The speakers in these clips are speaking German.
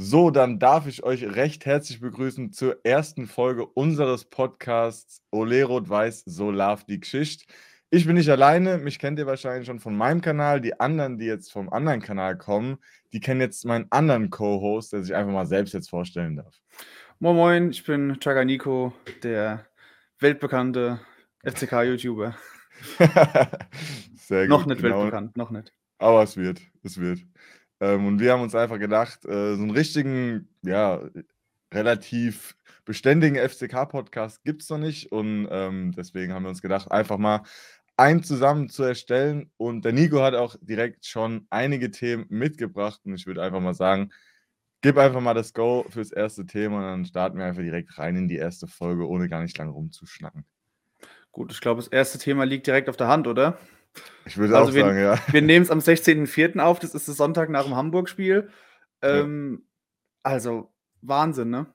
So, dann darf ich euch recht herzlich begrüßen zur ersten Folge unseres Podcasts Ole Rot-Weiß, so love die Geschichte. Ich bin nicht alleine, mich kennt ihr wahrscheinlich schon von meinem Kanal. Die anderen, die jetzt vom anderen Kanal kommen, die kennen jetzt meinen anderen Co-Host, der sich einfach mal selbst jetzt vorstellen darf. Moin Moin, ich bin Chaga Nico, der weltbekannte FCK-YouTuber. Sehr gut. noch nicht genau. weltbekannt, noch nicht. Aber es wird, es wird. Ähm, und wir haben uns einfach gedacht, äh, so einen richtigen, ja, relativ beständigen FCK-Podcast gibt es noch nicht. Und ähm, deswegen haben wir uns gedacht, einfach mal einen zusammen zu erstellen. Und der Nico hat auch direkt schon einige Themen mitgebracht. Und ich würde einfach mal sagen, gib einfach mal das Go fürs erste Thema und dann starten wir einfach direkt rein in die erste Folge, ohne gar nicht lange rumzuschnacken. Gut, ich glaube, das erste Thema liegt direkt auf der Hand, oder? Ich würde Also auch wir, sagen, ja. wir nehmen es am 16.04. auf, das ist der Sonntag nach dem Hamburg-Spiel. Ja. Ähm, also, Wahnsinn, ne?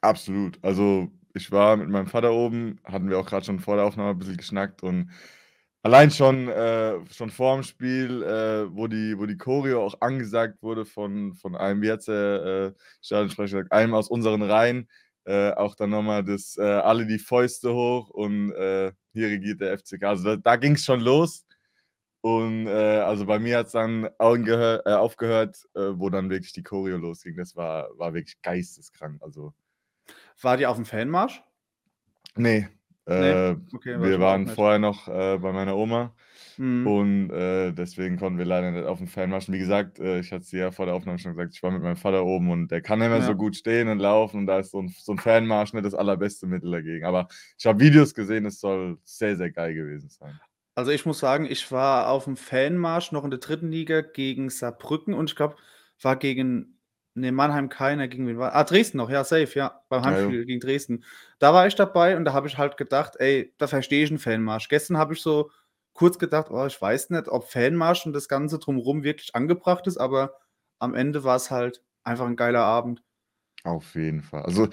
Absolut. Also, ich war mit meinem Vater oben, hatten wir auch gerade schon vor der Aufnahme ein bisschen geschnackt und allein schon, äh, schon vor dem Spiel, äh, wo, die, wo die Choreo auch angesagt wurde von, von einem, wie hat der äh, Stadionsprecher gesagt, einem aus unseren Reihen, äh, auch dann nochmal das, äh, alle die Fäuste hoch und äh, hier regiert der FCK. Also da, da ging es schon los. Und äh, also bei mir hat es dann aufgehört, äh, aufgehört äh, wo dann wirklich die Choreo losging. Das war, war wirklich geisteskrank. Also, War die auf dem Fanmarsch? nee. Nee? Äh, Okay, wir auch waren vorher noch äh, bei meiner Oma Mhm. und äh, deswegen konnten wir leider nicht auf den Fanmarsch. Wie gesagt, äh, ich hatte es dir ja vor der Aufnahme schon gesagt, ich war mit meinem Vater oben und der kann nicht mehr so Ja. gut stehen und laufen und da ist so ein, so ein Fanmarsch nicht das allerbeste Mittel dagegen. Aber ich habe Videos gesehen, es soll sehr, sehr geil gewesen sein. Also ich muss sagen, ich war auf dem Fanmarsch noch in der dritten Liga gegen Saarbrücken und ich glaube, war gegen, ne, Mannheim keiner, gegen wen war, ah, Dresden noch, ja, safe, ja, beim Ja. Heimspiel gegen Dresden. Da war ich dabei und da habe ich halt gedacht, ey, da verstehe ich einen Fanmarsch. Gestern habe ich so kurz gedacht, oh, ich weiß nicht, ob Fanmarsch und das Ganze drumherum wirklich angebracht ist, aber am Ende war es halt einfach ein geiler Abend. Auf jeden Fall. Also,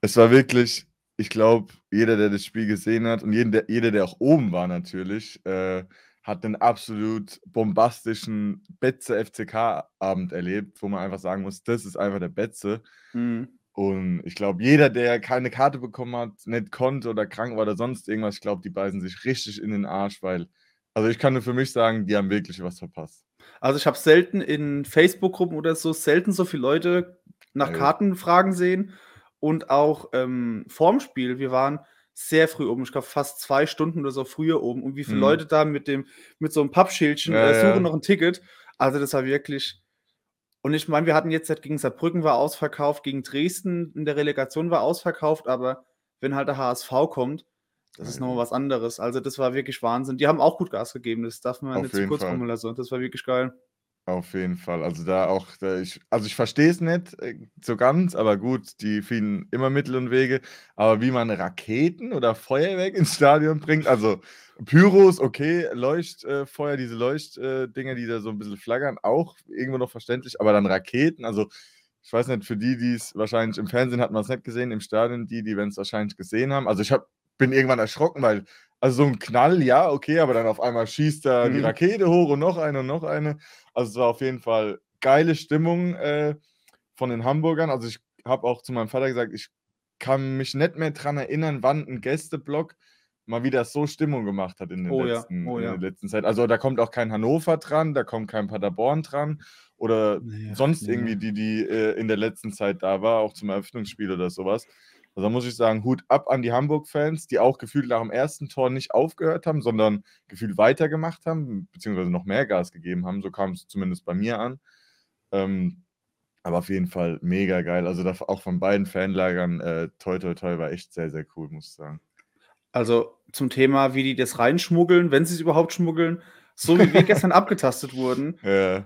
es war wirklich, ich glaube, jeder, der das Spiel gesehen hat und jeden, der, jeder, der auch oben war natürlich, äh, hat einen absolut bombastischen Betze FCK-Abend erlebt, wo man einfach sagen muss, das ist einfach der Betze. Mhm. Und ich glaube, jeder, der keine Karte bekommen hat, nicht konnte oder krank war oder sonst irgendwas, ich glaube, die beißen sich richtig in den Arsch, weil, also ich kann nur für mich sagen, die haben wirklich was verpasst. Also ich habe selten in Facebook-Gruppen oder so, selten so viele Leute nach Ja, jo. Kartenfragen sehen und auch ähm, vorm Spiel, wir waren sehr früh oben, ich glaube fast zwei Stunden oder so früher oben und wie viele Mhm. Leute da mit dem, mit so einem Pappschildchen Ja, äh, suchen ja. noch ein Ticket. Also das war wirklich. Und ich meine, wir hatten jetzt halt gegen Saarbrücken war ausverkauft, gegen Dresden in der Relegation war ausverkauft, aber wenn halt der HSV kommt, das ist nochmal ja. was anderes. Also das war wirklich Wahnsinn. Die haben auch gut Gas gegeben, das darf man Auf nicht zu kurz kommen lassen. Das war wirklich geil. Auf jeden Fall. Also da auch, da ich, also ich verstehe es nicht äh, so ganz, aber gut, die finden immer Mittel und Wege. Aber wie man Raketen oder Feuerwerk ins Stadion bringt, also Pyros, okay, Leuchtfeuer, diese Leuchtdinger, die da so ein bisschen flaggern, auch irgendwo noch verständlich, aber dann Raketen, also ich weiß nicht, für die, die es wahrscheinlich im Fernsehen hat man es nicht gesehen, im Stadion, die, die werden es wahrscheinlich gesehen haben. Also ich hab, bin irgendwann erschrocken, weil, also so ein Knall, ja, okay, aber dann auf einmal schießt da die Mhm. Rakete hoch und noch eine und noch eine. Also es war auf jeden Fall geile Stimmung äh, von den Hamburgern. Also ich habe auch zu meinem Vater gesagt, ich kann mich nicht mehr daran erinnern, wann ein Gästeblock mal wieder so Stimmung gemacht hat in, den Oh ja, letzten, oh in ja. der letzten Zeit. Also da kommt auch kein Hannover dran, da kommt kein Paderborn dran oder ach, sonst irgendwie, die, die äh, in der letzten Zeit da war, auch zum Eröffnungsspiel oder sowas. Also da muss ich sagen, Hut ab an die Hamburg-Fans, die auch gefühlt nach dem ersten Tor nicht aufgehört haben, sondern gefühlt weitergemacht haben, beziehungsweise noch mehr Gas gegeben haben. So kam es zumindest bei mir an. Ähm, aber auf jeden Fall mega geil. Also da, auch von beiden Fanlagern, äh, toi toi toi, war echt sehr, sehr cool, muss ich sagen. Also zum Thema, wie die das reinschmuggeln, wenn sie es überhaupt schmuggeln, so wie wir gestern abgetastet wurden, Ja,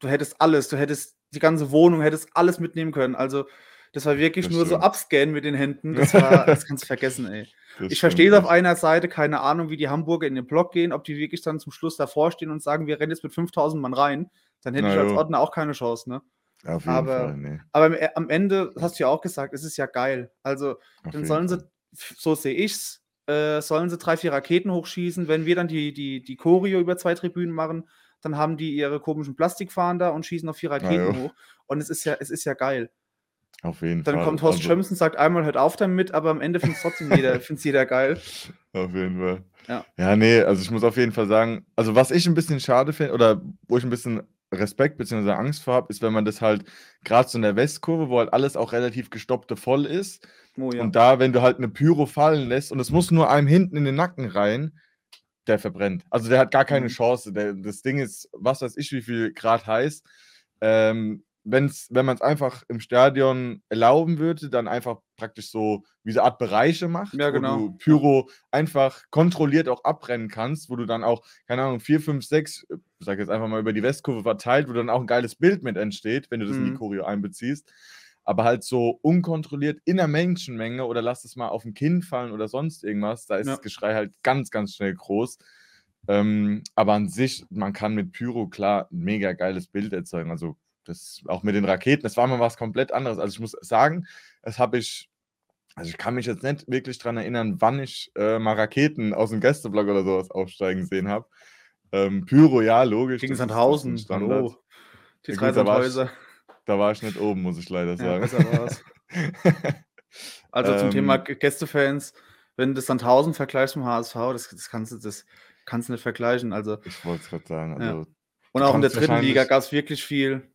du hättest alles, du hättest die ganze Wohnung, hättest alles mitnehmen können. Also das war wirklich Das nur so stimmt. abscannen mit den Händen. Das war, das kannst du vergessen, ey. das Ich verstehe es auf einer Seite, keine Ahnung, wie die Hamburger in den Block gehen, ob die wirklich dann zum Schluss davor stehen und sagen, wir rennen jetzt mit 5000 Mann rein. Dann hätte Na ich als jo. Ordner auch keine Chance, ne? Auf jeden aber- Fall, nee. Aber am- am Ende, das hast du ja auch gesagt, es ist ja geil. Also Auf dann sollen sie, so sehe ich's, äh, sollen sie drei, vier Raketen hochschießen. Wenn wir dann die, die, die Choreo über zwei Tribünen machen, dann haben die ihre komischen Plastikfahnen da und schießen auf vier Raketen hoch. Und es ist ja, es ist ja geil. Auf jeden Dann Fall. kommt Horst Also, Schömsen, sagt einmal, hört auf damit, aber am Ende findet es trotzdem jeder, find's jeder geil. Auf jeden Fall. Ja. Ja, nee, also ich muss auf jeden Fall sagen, also was ich ein bisschen schade finde oder wo ich ein bisschen Respekt bzw. Angst vor habe, ist, wenn man das halt gerade so in der Westkurve, wo halt alles auch relativ gestoppte voll ist Oh ja. und da, wenn du halt eine Pyro fallen lässt und es muss nur einem hinten in den Nacken rein, der verbrennt. Also der hat gar keine Mhm. Chance. Der, das Ding ist, was weiß ich, wie viel Grad heiß. Ähm, wenn's, wenn man es einfach im Stadion erlauben würde, dann einfach praktisch so wie so eine Art Bereiche macht, Ja, genau. wo du Pyro einfach kontrolliert auch abbrennen kannst, wo du dann auch, keine Ahnung, 4, 5, 6, ich sag jetzt einfach mal über die Westkurve verteilt, wo dann auch ein geiles Bild mit entsteht, wenn du das in die Mhm. Choreo einbeziehst. Aber halt so unkontrolliert in der Menschenmenge oder lass es mal auf ein Kind fallen oder sonst irgendwas, da ist Ja. das Geschrei halt ganz, ganz schnell groß. Ähm, aber an sich, man kann mit Pyro klar ein mega geiles Bild erzeugen. Also das auch mit den Raketen, das war mal was komplett anderes. Also ich muss sagen, das habe ich, also ich kann mich jetzt nicht wirklich daran erinnern, wann ich äh, mal Raketen aus dem Gästeblock oder sowas aufsteigen sehen habe. Ähm, Pyro, ja, logisch. Gegen Sandhausen, hallo. Die Ja, drei gut, da Sandhäuser. Da war ich nicht oben, muss ich leider Ja, sagen. war's. Also zum Ähm, Thema G- Gästefans, wenn du das Sandhausen vergleichst mit dem HSV, das, das, kannst du, das kannst du nicht vergleichen. Also, ich wollte es gerade sagen. Ja. Also, und auch in der dritten Liga gab es wirklich viel.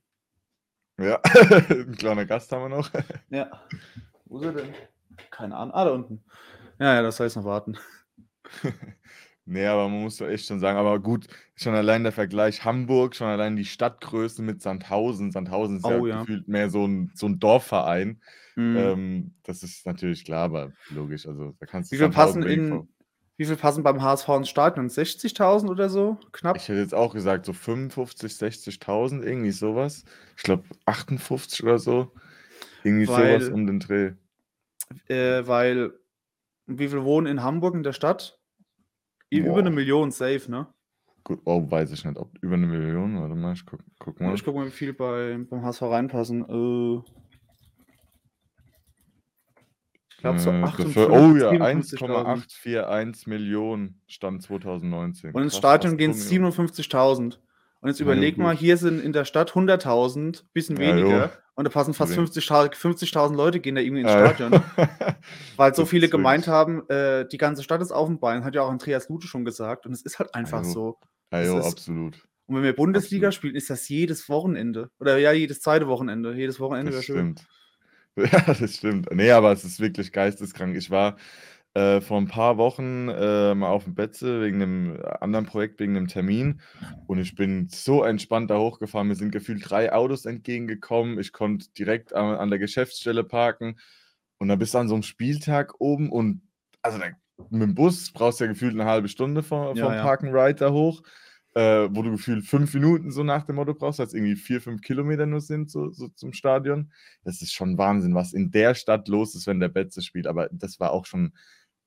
Ja, ein kleiner Gast haben wir noch. Ja. Wo ist er denn? Keine Ahnung. Ah, da unten. Ja, ja, das jetzt noch warten. Nee, aber man muss doch echt schon sagen, aber gut, schon allein der Vergleich Hamburg, schon allein die Stadtgröße mit Sandhausen. Sandhausen ist Oh, ja, ja. gefühlt mehr so ein, so ein Dorfverein. Mhm. Ähm, das ist natürlich klar, aber logisch. Also da kannst du wie, Sandhausen passen in, wie viel passen beim HSV ins Stadion? 60.000 oder so? Knapp? Ich hätte jetzt auch gesagt, so 55, 60.000, irgendwie sowas. Ich glaube 58 oder so. Irgendwie Weil- sowas um den Dreh. äh, weil wie viel wohnen in Hamburg in der Stadt? Über Boah. eine Million safe, ne? Gut, oh, weiß ich nicht, ob über eine Million, warte mal, ich guck, guck mal. Ich gucke mal, wie viel bei, beim HSV reinpassen. Äh, glaube so Äh, 58, dafür- oh ja, 57.000. 1,841 Millionen stand 2019. Und ins Krass, Stadion gehen es Promille. 57.000. Und jetzt Ja, überleg gut. mal, hier sind in der Stadt 100.000, bisschen Ja, weniger. Und da passen fast Deswegen. 50.000 50.000 Leute gehen da irgendwie ins ja. Stadion. Weil so viele gemeint haben, äh, die ganze Stadt ist auf dem Bein, hat ja auch Andreas Lute schon gesagt. Und es ist halt einfach so. Ja, absolut. Und wenn wir Bundesliga Absolut. spielen, ist das jedes Wochenende. Oder ja, jedes zweite Wochenende. Jedes Wochenende wäre schön. stimmt. Ja, das stimmt. Nee, aber es ist wirklich geisteskrank. Ich war äh, vor ein paar Wochen äh, mal auf dem Betze wegen einem anderen Projekt, wegen einem Termin. Und ich bin so entspannt da hochgefahren. Mir sind gefühlt drei Autos entgegengekommen. Ich konnte direkt an, an der Geschäftsstelle parken. Und dann bist du an so einem Spieltag oben und also da, mit dem Bus brauchst du ja gefühlt eine halbe Stunde vom, Ja, vom ja. Parken Ride da hoch. Äh, wo du gefühlt fünf Minuten so nach dem Motto brauchst, es irgendwie vier, fünf Kilometer nur sind so, so zum Stadion. Das ist schon Wahnsinn, was in der Stadt los ist, wenn der Betze spielt. Aber das war auch schon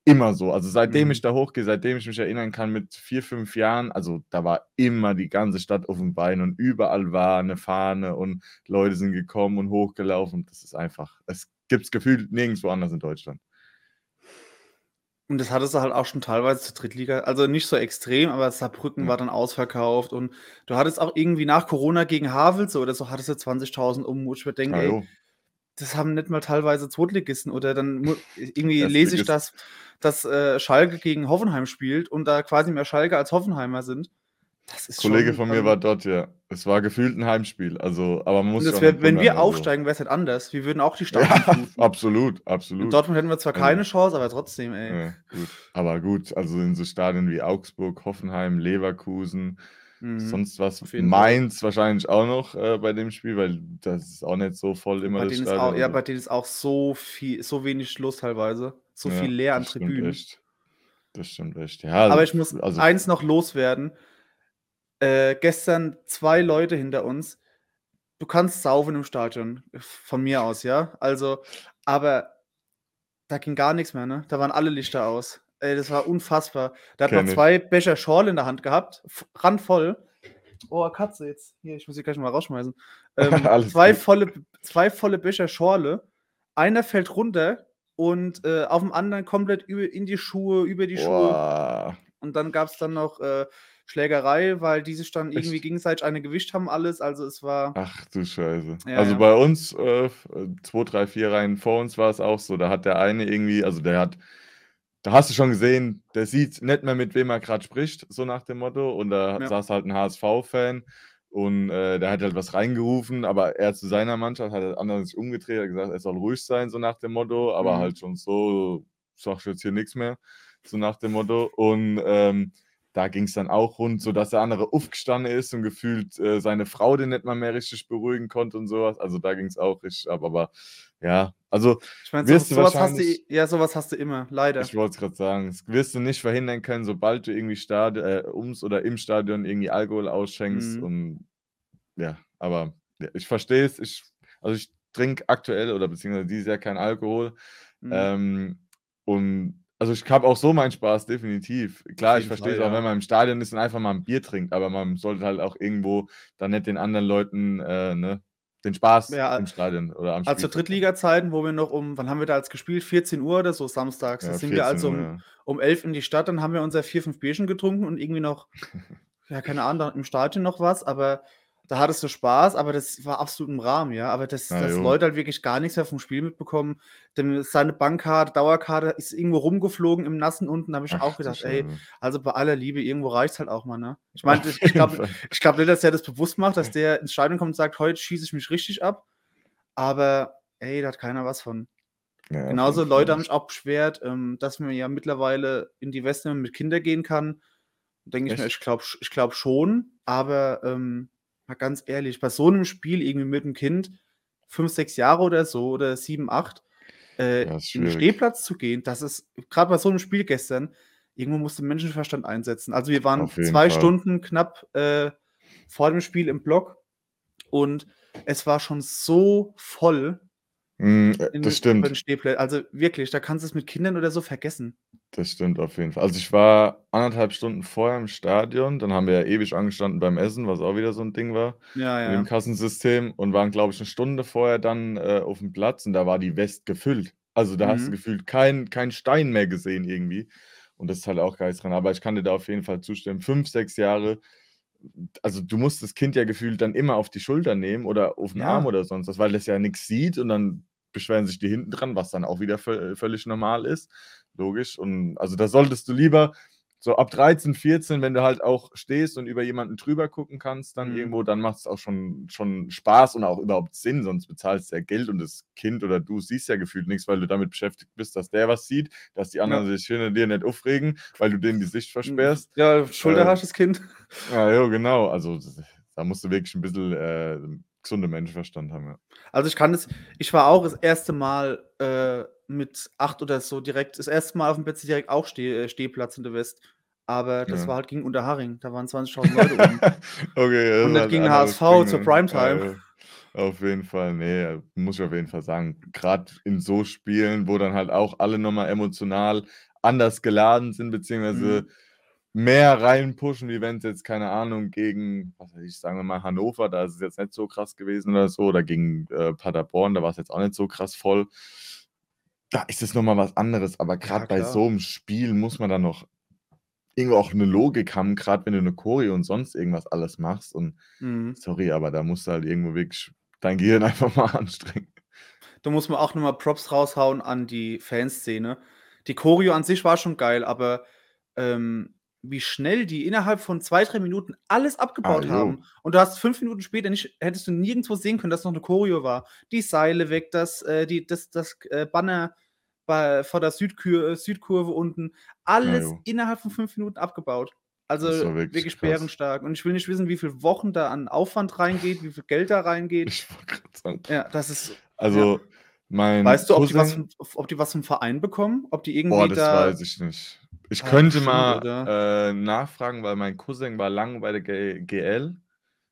immer so. Also seitdem Mhm. ich da hochgehe, seitdem ich mich erinnern kann, mit vier, fünf Jahren, also da war immer die ganze Stadt auf dem Bein und überall war eine Fahne und Leute sind gekommen und hochgelaufen. Das ist einfach, es gibt es gefühlt nirgendwo anders in Deutschland. Und das hattest du halt auch schon teilweise zur Drittliga. Also nicht so extrem, aber Saarbrücken Ja. war dann ausverkauft. Und du hattest auch irgendwie nach Corona gegen Havels oder so, hattest du 20.000 um, wo ich mir denke, Ah, ey, das haben nicht mal teilweise Zweitligisten. Oder dann irgendwie lese ich, dass, dass äh, Schalke gegen Hoffenheim spielt und da quasi mehr Schalke als Hoffenheimer sind. Kollege von mir also- war dort, ja. Es war gefühlt ein Heimspiel. Also, aber man muss wär, wenn wir wundern, also. aufsteigen, wäre es halt anders. Wir würden auch die Stadt Ja, fluten. absolut, In absolut. Dortmund hätten wir zwar keine Chance, aber trotzdem, ey. Ja, gut. Aber gut, also in so Stadien wie Augsburg, Hoffenheim, Leverkusen, Mhm. sonst was. jeden Fall. Mainz wahrscheinlich auch noch äh, bei dem Spiel, weil das ist auch nicht so voll immer Bei das denen, ist auch, Stadion. ja, bei denen ist auch so viel, so wenig los teilweise. So ja, viel leer an stimmt Tribünen. Echt. Das stimmt echt. Ja, Aber ich muss also, eins noch loswerden. Äh, gestern zwei Leute hinter uns. Du kannst saufen im Stadion, von mir aus, ja. Also, aber da ging gar nichts mehr, ne? Da waren alle Lichter aus. Ey, das war unfassbar. Da hat ich. zwei Becher Schorle in der Hand gehabt, randvoll. Oh, Katze jetzt. Hier, ich muss sie gleich mal rausschmeißen. Ähm, zwei, gut. volle, zwei volle Becher Schorle. Einer fällt runter und äh, auf dem anderen komplett über, in die Schuhe, über die Schuhe. boah, Und dann gab es dann noch äh, Schlägerei, weil die sich dann irgendwie Echt? gegenseitig eine gewischt haben alles. Also, es war Ach du Scheiße. Ja, Also, ja. bei uns, äh, f 2, 3, 4 Reihen vor uns war es auch so. Da hat der eine irgendwie also, der hat da hast du schon gesehen, der sieht nicht mehr, mit wem er grad spricht, so nach dem Motto. Und da Ja. saß halt 'n HSV-Fan und, äh, der hat halt was reingerufen, aber er zu seiner Mannschaft hat der andere sich umgedreht, hat gesagt, er soll ruhig sein, so nach dem Motto, aber Mhm. halt schon so: „Sagst jetzt hier nix mehr“, so nach dem Motto. Und, ähm, da ging's dann auch rund, sodass der andere aufgestanden ist und gefühlt, äh, seine Frau den nicht mal mehr richtig beruhigen konnte und so was. Also, da ging's auch richtig ab. Aber ja, also, Ich meine, so wirst du so was hast du ja, so was hast du immer, leider. ich wollte es grad sagen, das wirst du nicht verhindern können, sobald du irgendwie Stad äh, ums oder im Stadion irgendwie Alkohol ausschenkst Mhm. und ja, aber ja, ich verstehe es. Ich also, ich trinke aktuell oder beziehungsweise dieses Jahr keinen Alkohol. Mhm. Ähm, und also, ich habe auch so meinen Spaß, definitiv. Klar, ich verstehe es auch, ja. wenn man im Stadion ist und einfach mal 'n Bier trinkt, aber man sollte halt auch irgendwo dann nicht den anderen Leuten, äh, ne, den Spaß Ja, im Stadion oder am also, Spielfeld nehmen. Drittligazeiten, wo wir noch um wann haben wir damals gespielt? 14:00 oder so samstags. Da Ja, sind wir 14:00, also um ja. um 11 in die Stadt, dann haben wir unser 4, 5 Bierchen getrunken und irgendwie noch ja, keine Ahnung, da im Stadion noch was, aber da hattest du Spaß, aber das war absolut im Rahmen, ja. Aber dass Na dass. Leute halt wirklich gar nichts mehr vom Spiel mitbekommen. Dem seine Bankkarte, Dauerkarte ist irgendwo rumgeflogen im Nassen unten. Da habe ich Ach auch gedacht: „Ey, also, bei aller Liebe, irgendwo reicht's halt auch mal, ne?“ Ich meine, ich jeden glaube ich glaube nicht, dass der das bewusst macht, dass der ins Stadion kommt und sagt: „Heute schieße ich mich richtig ab.“ Aber ey, da hat keiner was von. Ja, Genauso Leute haben mich auch beschwert, ähm, dass man ja mittlerweile in die Western mit Kindern gehen kann. Denke ich mir, ich glaube ich glaube schon, aber, ähm, mal ganz ehrlich, bei so 'nem Spiel irgendwie mit 'm Kind, 5, 6 Jahre oder so oder 7, 8, äh, Ja, in 'n schwierig. Stehplatz zu gehen, das ist grad bei so 'nem Spiel gestern, irgendwo musst du Menschenverstand einsetzen. Also, wir waren 2 Fall. Stunden knapp, äh, vor dem Spiel im Block und es war schon so voll Mhm, äh, das den stimmt. Also, wirklich, da kannst du's mit Kindern oder so vergessen. Das stimmt auf jeden Fall. Also, ich war 1 1/2 Stunden vorher im Stadion, dann haben wir ja ewig angestanden beim Essen, was auch wieder so 'n Ding war Ja, mit dem ja. Kassensystem und waren, glaube ich, 'ne Stunde vorher dann, äh, aufm Platz und da war die West gefüllt. Also, da hast du Mhm. gefühlt keinen keinen Stein mehr gesehen irgendwie und das ist halt auch geisteskrank. Aber ich kann dir da auf jeden Fall zustimmen. 5, 6 Jahre, also, du musst das Kind ja gefühlt dann immer auf die Schulter nehmen oder auf'n Arm Ja. oder sonst was, weil das ja nix sieht und dann beschweren sich die hinten dran, was dann auch wieder völ völlig normal ist, logisch. Und also, da solltest du lieber so ab 13, 14, wenn du halt auch stehst und über jemanden drüber gucken kannst dann Mhm. irgendwo, dann macht's auch schon schon Spaß und auch überhaupt Sinn, sonst bezahlst du ja Geld und das Kind oder du siehst ja gefühlt nix, weil du damit beschäftigt bist, dass der was sieht, dass die anderen Ja. sich hinter dir nicht aufregen, weil du denen die Sicht Hm, versperrst. ja, Äh, hast das Kind. ja, jo, genau. Also, da musst du wirklich 'n bisschen, äh, gesunden Menschenverstand haben, ja. Also, ich kann das ich war auch das 1. Mal, äh, mit 8 oder so direkt das 1. Mal aufm Plätzle direkt auch Steh äh, Stehplatz in der West. Aber das Ja. war halt gegen Unterhaching, da waren 20.000 Leute oben. Okay, das Und nicht halt gegen HSV Ding, zur ne? Primetime. Ja, ja. Auf jeden Fall, ne, muss ich auf jeden Fall sagen. Grad in so Spielen, wo dann halt auch alle noch mal emotional anders geladen sind, beziehungsweise Mhm. Mehr reinpushen, wie wenn's jetzt, keine Ahnung, gegen, was weiß ich, sagen wir mal Hannover, da ist es jetzt nicht so krass gewesen oder so, oder gegen, äh, Paderborn, da war's jetzt auch nicht so krass voll. Da ist es noch mal was anderes, aber Ja, grad bei so 'nem Spiel muss man dann noch irgendwo auch 'ne Logik haben, grad wenn du 'ne Choreo und sonst irgendwas alles machst und Mhm. sorry, aber da musst du halt irgendwo wirklich dein Gehirn einfach mal anstrengen. Da muss man auch noch mal Props raushauen an die Fanszene. Die Choreo an sich war schon geil, aber, ähm, wie schnell die innerhalb von 2, 3 Minuten alles Ah, abgebaut jo. haben. Und du hast 5 Minuten später nicht hättest du nirgendwo sehen können, dass noch 'ne Choreo war. Die Seile weg, das äh, die das das, äh, Banner bei vor der Südkür äh, Südkurve unten, Ja, alles jo. innerhalb von 5 Minuten abgebaut. Also, wirklich wirklich bärenstark. Und ich will nicht wissen, wie viel Wochen da an Aufwand reingeht, wie viel Geld da reingeht. Ich sagen. Ja, das ist ja. Also, mein Weißt du, ob die was Cousin vom ob die was vom Verein bekommen? Ob die Boah, irgendwie das da weiß ich nicht. Ich Ah, könnte mal, äh, nachfragen, weil mein Cousin war lang bei der G GL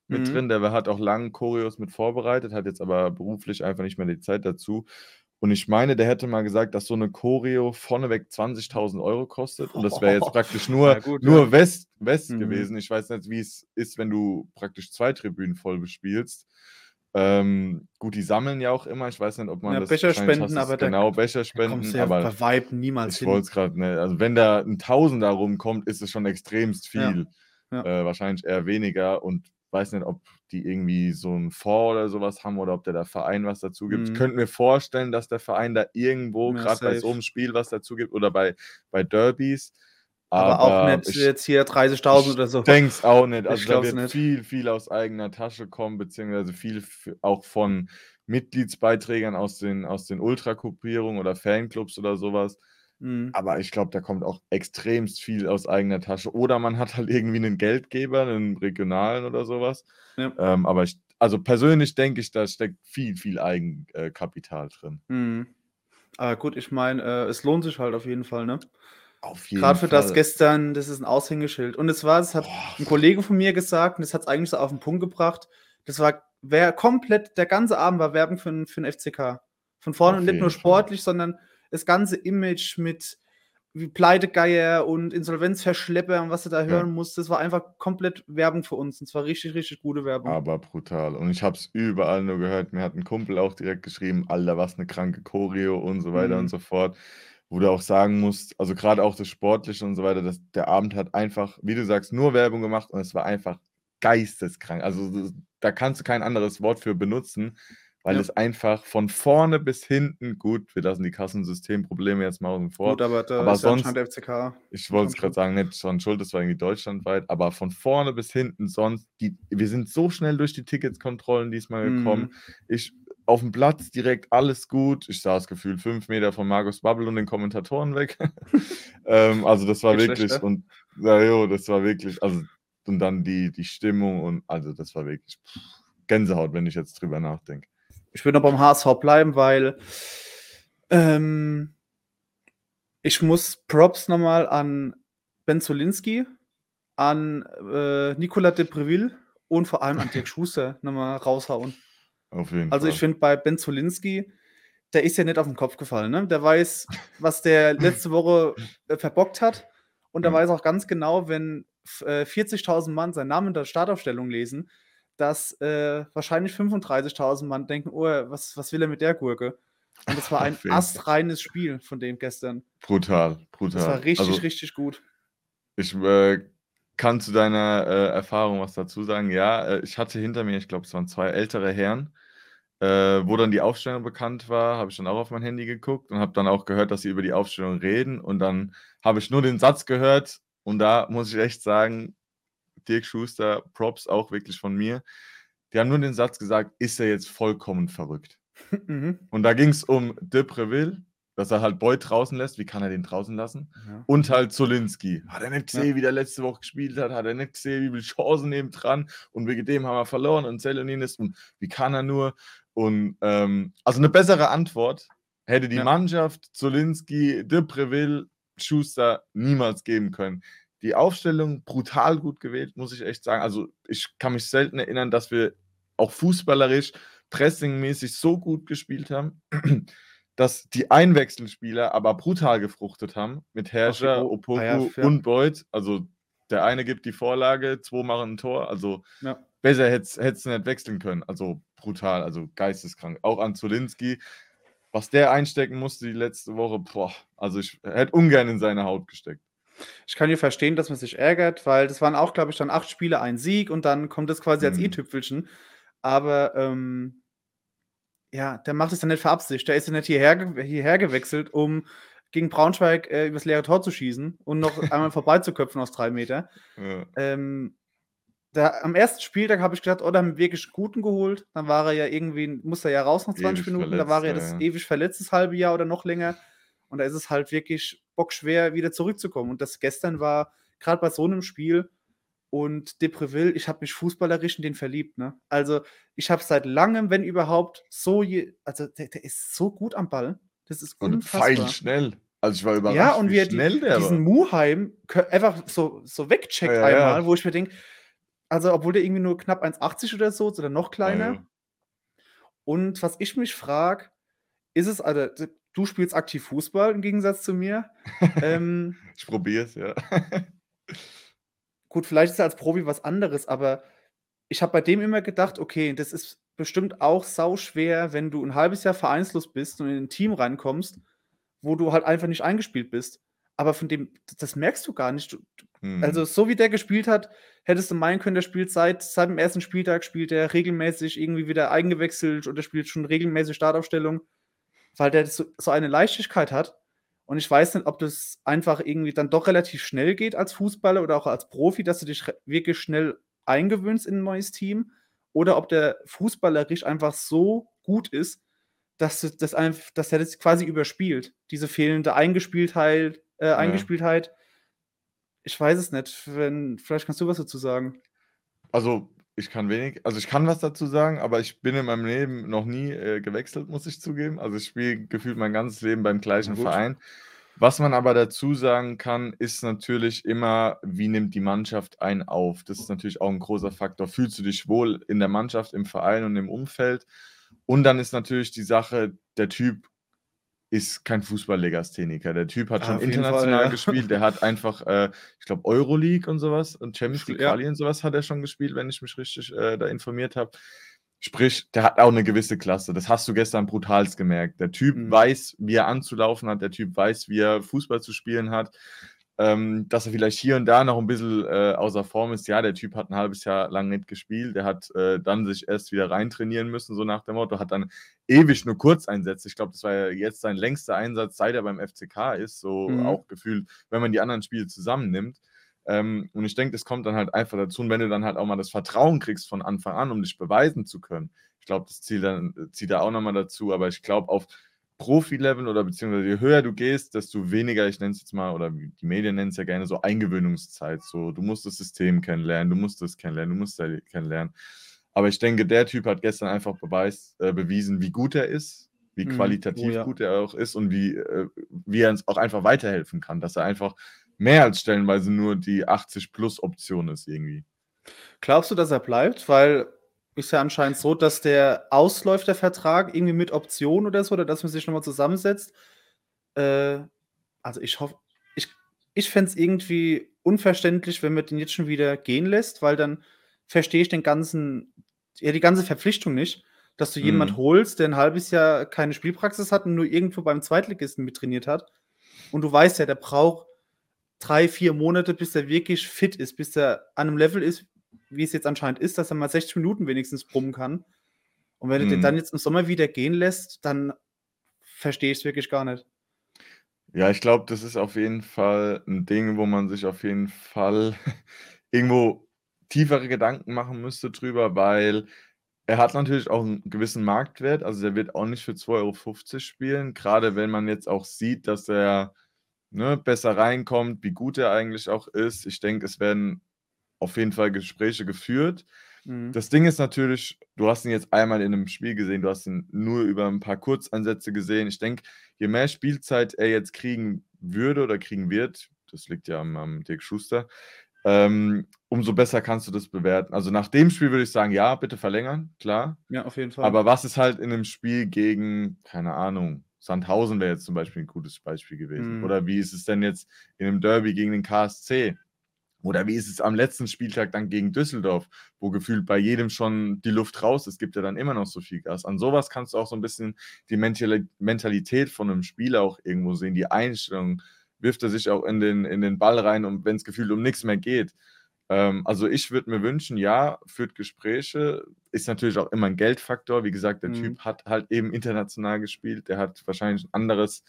mit Mhm. drin. Der hat auch lang Choreos mit vorbereitet, hat jetzt aber beruflich einfach nicht mehr die Zeit dazu. Und ich meine, der hätte mal gesagt, dass so 'ne Choreo vorneweg 20.000 € kostet und das wäre jetzt praktisch nur gut, nur ja. West West Mhm. gewesen. Ich weiß nicht, wie's ist, wenn du praktisch 2 Tribünen voll bespielst. Ähm, gut, die sammeln ja auch immer. Ich weiß nicht, ob man Ja, das hast du's aber da genau, da kommst Becherspenden, du ja aber bei Weitem niemals ich hin. wollte es grad ne, also, wenn da 'n Tausender rumkommt, ist es schon extremst Ja. viel. Ja. Äh, wahrscheinlich eher weniger und weiß nicht, ob die irgendwie so ein Fonds oder sowas haben oder ob der, der Verein was dazu gibt. Mhm. Ich könnte mir vorstellen, dass der Verein da irgendwo, ja, gerade bei so einem Spiel, was dazu gibt oder bei, bei Derbys. Aber, aber auch nicht ich, jetzt hier 30.000 oder so. Ich denke es auch nicht. Also da wird nicht. viel, viel aus eigener Tasche kommen, beziehungsweise viel auch von Mitgliedsbeiträgern aus den, aus den Ultrakopierungen oder Fanclubs oder sowas. Mhm. Aber ich glaube, da kommt auch extremst viel aus eigener Tasche. Oder man hat halt irgendwie einen Geldgeber, einen regionalen oder sowas. Ja. Ähm, aber ich, also persönlich denke ich, da steckt viel, viel Eigenkapital drin. Mhm. Aber gut, ich meine, äh, es lohnt sich halt auf jeden Fall, ne? Auf jeden Gerade für Fall. das gestern, das ist ein Aushängeschild. Und es war, das hat Boah. ein Kollege von mir gesagt, und das hat es eigentlich so auf den Punkt gebracht. Das war wer komplett, der ganze Abend war Werbung für, für den FCK. Von vorne und nicht nur sportlich, Fall. sondern das ganze Image mit wie Pleitegeier und Insolvenzverschlepper und was du da hören ja. musst, das war einfach komplett Werbung für uns. Und zwar richtig, richtig gute Werbung. Aber brutal. Und ich habe es überall nur gehört. Mir hat ein Kumpel auch direkt geschrieben, Alter, was eine kranke Choreo und so weiter mhm. und so fort. Wo du auch sagen musst, also gerade auch das Sportliche und so weiter, dass der Abend hat einfach, wie du sagst, nur Werbung gemacht und es war einfach geisteskrank. Also da kannst du kein anderes Wort für benutzen weil ja. es einfach von vorne bis hinten gut, wir lassen die Kassensystemprobleme jetzt mal außen vor. Gut, aber, da aber sonst, ja FCK. Ich wollte es gerade sagen, nicht schon schuld, das war irgendwie deutschlandweit, aber von vorne bis hinten sonst, die, wir sind so schnell durch die Ticketskontrollen diesmal gekommen. Mhm. Ich auf dem Platz direkt alles gut. Ich sah das Gefühl fünf Meter von Markus Bubble und den Kommentatoren weg. ähm, also das war wirklich schlechter. und ja, jo, das war wirklich, also und dann die, die Stimmung und also das war wirklich pff, Gänsehaut, wenn ich jetzt drüber nachdenke ich würde noch beim HSV bleiben, weil ähm, ich muss Props nochmal an Ben Zolinski, an äh, Nicolas de Preville und vor allem an Dirk Schuster nochmal raushauen. Auf jeden also Fall. ich finde bei Ben Zolinski, der ist ja nicht auf den Kopf gefallen. Ne? Der weiß, was der letzte Woche äh, verbockt hat. Und der ja. weiß auch ganz genau, wenn äh, 40.000 Mann seinen Namen in der Startaufstellung lesen, dass äh, wahrscheinlich 35.000 Mann denken, oh, was, was will er mit der Gurke? Und das war ein astreines Spiel von dem gestern. Brutal, brutal. Das war richtig, also, richtig gut. Ich äh, kann zu deiner äh, Erfahrung was dazu sagen. Ja, äh, ich hatte hinter mir, ich glaube, es waren zwei ältere Herren, äh, wo dann die Aufstellung bekannt war, habe ich dann auch auf mein Handy geguckt und habe dann auch gehört, dass sie über die Aufstellung reden. Und dann habe ich nur den Satz gehört und da muss ich echt sagen, Dirk Schuster, Props auch wirklich von mir. Die haben nur den Satz gesagt, ist er jetzt vollkommen verrückt? Mhm. Und da ging es um Depreville, dass er halt Boy draußen lässt. Wie kann er den draußen lassen? Ja. Und halt Zolinski. Hat er nicht gesehen, ja. wie der letzte Woche gespielt hat? Hat er nicht gesehen, wie viele Chancen neben dran? Und wegen dem haben wir verloren und Zelonin ist. Und wie kann er nur? Und ähm, also eine bessere Antwort hätte die ja. Mannschaft Zolinski, Depreville, Schuster niemals geben können die Aufstellung brutal gut gewählt, muss ich echt sagen. Also ich kann mich selten erinnern, dass wir auch fußballerisch, pressingmäßig so gut gespielt haben, dass die Einwechselspieler aber brutal gefruchtet haben mit Herrscher, Opoku ah, ja, und Beuth. Also der eine gibt die Vorlage, zwei machen ein Tor. Also ja. besser hätte es nicht wechseln können. Also brutal, also geisteskrank. Auch an Zolinski, was der einstecken musste die letzte Woche, boah, also ich hätte ungern in seine Haut gesteckt. Ich kann ja verstehen, dass man sich ärgert, weil das waren auch, glaube ich, dann acht Spiele, ein Sieg und dann kommt das quasi als mhm. i-Tüpfelchen. Aber ähm, ja, der macht es dann nicht für Absicht. Der ist ja nicht hierher, hierher gewechselt, um gegen Braunschweig äh, übers leere Tor zu schießen und noch einmal vorbeizuköpfen aus drei Meter. Ja. Ähm, da, am ersten Spieltag habe ich gedacht, oh, da haben wir wirklich guten geholt. Dann war er ja irgendwie, musste er ja raus nach 20 ewig Minuten. Verletzt, da war er ja das ja. ewig verletztes halbe Jahr oder noch länger. Und da ist es halt wirklich bockschwer, wieder zurückzukommen. Und das gestern war gerade bei so einem Spiel und Depreville, ich habe mich fußballerisch in den verliebt. Ne? Also ich habe seit langem, wenn überhaupt, so, je, also der, der, ist so gut am Ball. Das ist unfassbar. Und fein schnell. Also ich war überrascht, ja, und wie, wie schnell der diesen war. Muheim einfach so, so wegcheckt ja, einmal, ja. wo ich mir denke, also obwohl der irgendwie nur knapp 1,80 oder so oder noch kleiner. Ja, und was ich mich frage, ist es, also du spielst aktiv Fußball im Gegensatz zu mir. ähm, ich probiere es, ja. gut, vielleicht ist er als Profi was anderes, aber ich habe bei dem immer gedacht, okay, das ist bestimmt auch sau schwer, wenn du ein halbes Jahr vereinslos bist und in ein Team reinkommst, wo du halt einfach nicht eingespielt bist. Aber von dem, das merkst du gar nicht. Du, Mhm. Also, so wie der gespielt hat, hättest du meinen können, der spielt seit, seit dem ersten Spieltag, spielt er regelmäßig irgendwie wieder eingewechselt oder spielt schon regelmäßig Startaufstellung, weil der so, so eine Leichtigkeit hat. Und ich weiß nicht, ob das einfach irgendwie dann doch relativ schnell geht als Fußballer oder auch als Profi, dass du dich wirklich schnell eingewöhnst in ein neues Team oder ob der fußballerisch einfach so gut ist, dass, das einfach, dass er das quasi überspielt. Diese fehlende Eingespieltheit, äh, ja. Eingespieltheit. Ich weiß es nicht. Wenn, vielleicht kannst du was dazu sagen. Also, ich kann wenig, also ich kann was dazu sagen, aber ich bin in meinem Leben noch nie äh, gewechselt, muss ich zugeben. Also ich spiele gefühlt mein ganzes Leben beim gleichen Verein. Was man aber dazu sagen kann, ist natürlich immer, wie nimmt die Mannschaft einen auf? Das ist natürlich auch ein großer Faktor. Fühlst du dich wohl in der Mannschaft, im Verein und im Umfeld? Und dann ist natürlich die Sache, der Typ ist kein Fußballlegastheniker. Der Typ hat ah, schon international Fall, ja. gespielt. Der hat einfach, äh, ich glaube, Euroleague und sowas und Champions League ja. und sowas hat er schon gespielt, wenn ich mich richtig äh, da informiert habe. Sprich, der hat auch eine gewisse Klasse. Das hast du gestern brutalst gemerkt. Der Typ mhm. weiß, wie er anzulaufen hat. Der Typ weiß, wie er Fußball zu spielen hat. Ähm, dass er vielleicht hier und da noch ein bisschen äh, außer Form ist. Ja, der Typ hat ein halbes Jahr lang nicht gespielt. Der hat äh, dann sich erst wieder reintrainieren müssen, so nach dem Motto. Hat dann ewig nur Kurzeinsätze. Ich glaube, das war ja jetzt sein längster Einsatz, seit er beim FCK ist. So mhm. auch gefühlt, wenn man die anderen Spiele zusammennimmt. Ähm, und ich denke, das kommt dann halt einfach dazu. Und wenn du dann halt auch mal das Vertrauen kriegst von Anfang an, um dich beweisen zu können, ich glaube, das zieht, dann, zieht da auch nochmal dazu. Aber ich glaube, auf Profi-Level oder beziehungsweise je höher du gehst, desto weniger, ich nenne es jetzt mal, oder die Medien nennen es ja gerne so Eingewöhnungszeit. So, du musst das System kennenlernen, du musst das kennenlernen, du musst das kennenlernen. Aber ich denke, der Typ hat gestern einfach beweis, äh, bewiesen, wie gut er ist, wie mhm. qualitativ oh, ja. gut er auch ist und wie, äh, wie er uns auch einfach weiterhelfen kann, dass er einfach mehr als stellenweise nur die 80-Plus-Option ist irgendwie. Glaubst du, dass er bleibt? Weil ist ja anscheinend so, dass der ausläuft, der Vertrag, irgendwie mit Option oder so, oder dass man sich nochmal zusammensetzt. Äh, also ich hoffe, ich, ich fände es irgendwie unverständlich, wenn man den jetzt schon wieder gehen lässt, weil dann verstehe ich den ganzen, ja, die ganze Verpflichtung nicht, dass du mhm. jemand holst, der ein halbes Jahr keine Spielpraxis hat und nur irgendwo beim Zweitligisten mittrainiert hat. Und du weißt ja, der braucht drei, vier Monate, bis er wirklich fit ist, bis er an einem Level ist, wie es jetzt anscheinend ist, dass er mal 60 Minuten wenigstens brummen kann. Und wenn hm. du den dann jetzt im Sommer wieder gehen lässt, dann verstehe ich es wirklich gar nicht. Ja, ich glaube, das ist auf jeden Fall ein Ding, wo man sich auf jeden Fall irgendwo tiefere Gedanken machen müsste drüber, weil er hat natürlich auch einen gewissen Marktwert. Also der wird auch nicht für 2,50 Euro spielen, gerade wenn man jetzt auch sieht, dass er ne, besser reinkommt, wie gut er eigentlich auch ist. Ich denke, es werden auf jeden Fall Gespräche geführt. Mhm. Das Ding ist natürlich, du hast ihn jetzt einmal in einem Spiel gesehen, du hast ihn nur über ein paar Kurzansätze gesehen. Ich denke, je mehr Spielzeit er jetzt kriegen würde oder kriegen wird, das liegt ja am, am Dirk Schuster, ähm, umso besser kannst du das bewerten. Also nach dem Spiel würde ich sagen, ja, bitte verlängern, klar. Ja, auf jeden Fall. Aber was ist halt in einem Spiel gegen, keine Ahnung, Sandhausen wäre jetzt zum Beispiel ein gutes Beispiel gewesen. Mhm. Oder wie ist es denn jetzt in einem Derby gegen den KSC? Oder wie ist es am letzten Spieltag dann gegen Düsseldorf, wo gefühlt bei jedem schon die Luft raus ist, gibt ja dann immer noch so viel Gas. An sowas kannst du auch so ein bisschen die Mentalität von einem Spieler auch irgendwo sehen, die Einstellung. Wirft er sich auch in den, in den Ball rein, und wenn es gefühlt um nichts mehr geht. Ähm, also ich würde mir wünschen, ja, führt Gespräche, ist natürlich auch immer ein Geldfaktor. Wie gesagt, der mhm. Typ hat halt eben international gespielt, der hat wahrscheinlich ein anderes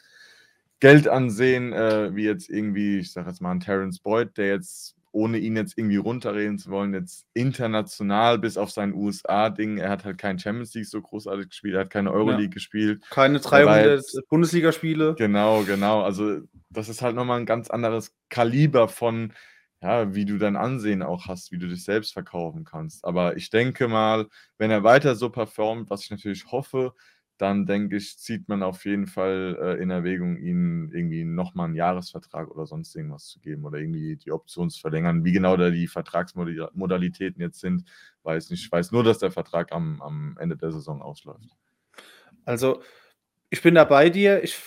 Geldansehen, äh, wie jetzt irgendwie, ich sage jetzt mal, ein Terence Boyd, der jetzt, ohne ihn jetzt irgendwie runterreden zu wollen, jetzt international bis auf sein USA-Ding, er hat halt kein Champions League so großartig gespielt, er hat keine Euroleague ja. gespielt. Keine 300 Bundesligaspiele. Genau, genau. Also das ist halt nochmal ein ganz anderes Kaliber von ja, wie du dein Ansehen auch hast, wie du dich selbst verkaufen kannst. Aber ich denke mal, wenn er weiter so performt, was ich natürlich hoffe, dann denke ich, zieht man auf jeden Fall äh, in Erwägung, ihnen irgendwie nochmal einen Jahresvertrag oder sonst irgendwas zu geben oder irgendwie die Option zu verlängern. Wie genau da die Vertragsmodalitäten jetzt sind, weiß nicht. Ich weiß nur, dass der Vertrag am, am Ende der Saison ausläuft. Also, ich bin da bei dir. Ich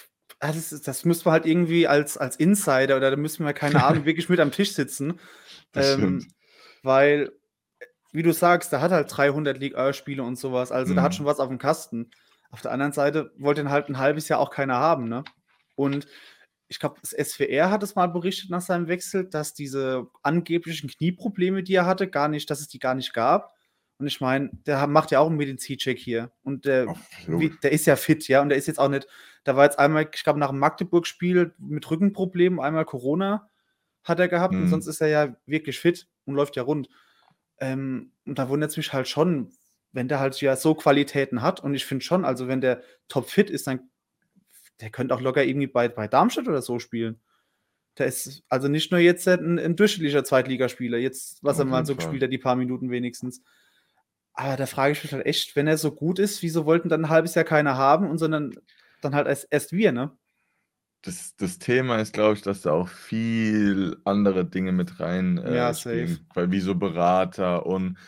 Ah, das das müssen wir halt irgendwie als als Insider oder da müssen wir, keine Ahnung, wirklich mit am Tisch sitzen. Ähm, weil, wie du sagst, der hat halt 300 Liga-Spiele und sowas. Also, mhm. der hat schon was auf dem Kasten. Auf der anderen Seite wollte ihn halt ein halbes Jahr auch keiner haben, ne? Und ich glaube, das SWR hat es mal berichtet nach seinem Wechsel, dass diese angeblichen Knieprobleme, die er hatte, gar nicht dass es die gar nicht gab. Und ich meine, der macht ja auch einen Medizincheck hier und der Ach, der ist ja fit, ja, und der ist jetzt auch nicht da war jetzt einmal, ich glaube, nach dem Magdeburg-Spiel mit Rückenproblemen, einmal Corona hat er gehabt und sonst Mhm. ist er ja wirklich fit und läuft ja rund. Ähm, und da wundert's mich halt schon, wenn der halt ja so Qualitäten hat und ich finde schon, also, wenn der topfit ist, dann der könnte auch locker irgendwie bei bei Darmstadt oder so spielen. Der ist also nicht nur jetzt 'n 'n durchschnittlicher Zweitligaspieler, jetzt, was er Auf mal jeden so Fall. gespielt hat, die paar Minuten wenigstens. Aber da frage ich mich halt echt, wenn er so gut ist, wieso wollten dann 'n halbes Jahr keiner haben und sondern dann halt erst erst wir, ne? Das das Thema ist, glaube ich, dass da auch viel andere Dinge mit rein, Ja, äh, safe. spielen, weil wie so Berater und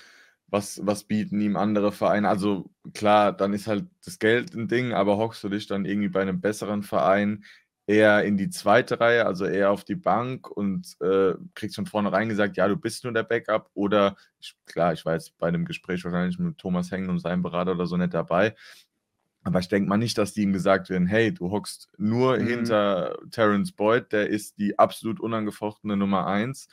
was was bieten ihm andere Vereine? Also, klar, dann ist halt das Geld 'n Ding, aber hockst du dich dann irgendwie bei 'nem besseren Verein eher in die 2. Reihe, also eher auf die Bank und, äh, kriegst von vornherein gesagt: „Ja, du bist nur der Backup“, oder ich klar, ich war jetzt bei dem Gespräch wahrscheinlich mit Thomas Heng und seinem Berater oder so nicht dabei. Aber ich denke mal nicht, dass die ihm gesagt werden: „Hey, du hockst nur Mhm. hinter Terence Boyd, der ist die absolut unangefochtene Nummer 1.“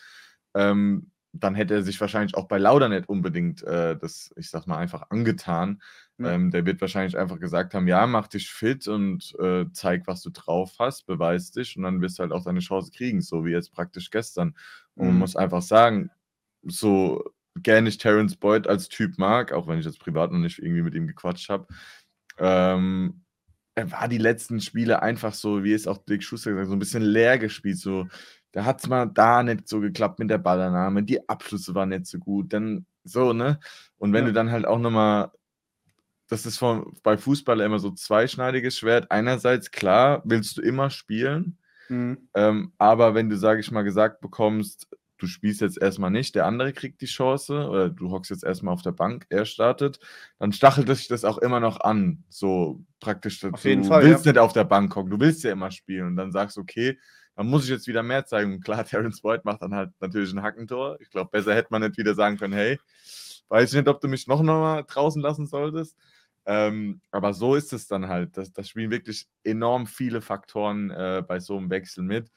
Ähm, dann hätte er sich wahrscheinlich auch bei Lauda nicht unbedingt, äh, das, ich sage mal, einfach angetan. Ja. Ähm, der wird wahrscheinlich einfach gesagt haben: „Ja, mach dich fit und, äh, zeig, was du drauf hast, beweis dich und dann wirst du halt auch deine Chance kriegen“, so wie jetzt praktisch gestern. Und man Mhm. muss einfach sagen, so gern ich Terence Boyd als Typ mag, auch wenn ich jetzt privat noch nicht irgendwie mit ihm gequatscht habe, ähm, er war die letzten Spiele einfach so, wie es auch Dirk Schuster gesagt hat, so 'n bisschen leer gespielt, so. Da hat's mal da nicht so geklappt mit der Ballannahme, die Abschlüsse waren nicht so gut, dann so, ne? Und wenn Ja. du dann halt auch noch mal das ist von bei Fußball immer so zweischneidiges Schwert. Einerseits, klar, willst du immer spielen, Mhm. ähm, aber wenn du, sage ich mal, gesagt bekommst, du spielst jetzt erst mal nicht, der andere kriegt die Chance oder du hockst jetzt erst mal auf der Bank, er startet, dann stachelt dich das auch immer noch an, so praktisch Auf dazu jeden du Fall, ja. willst nicht auf der Bank hocken, du willst ja immer spielen und dann sagst: „Okay, dann muss ich jetzt wieder mehr zeigen.“ Und klar, Terence Boyd macht dann halt natürlich 'n Hackentor. Ich glaube, besser hätte man nicht wieder sagen können: „Hey, weiß ich nicht, ob du mich noch mal draußen lassen solltest.“ Ähm, aber so ist es dann halt. Das da spielen wirklich enorm viele Faktoren, äh, bei so 'nem Wechsel mit.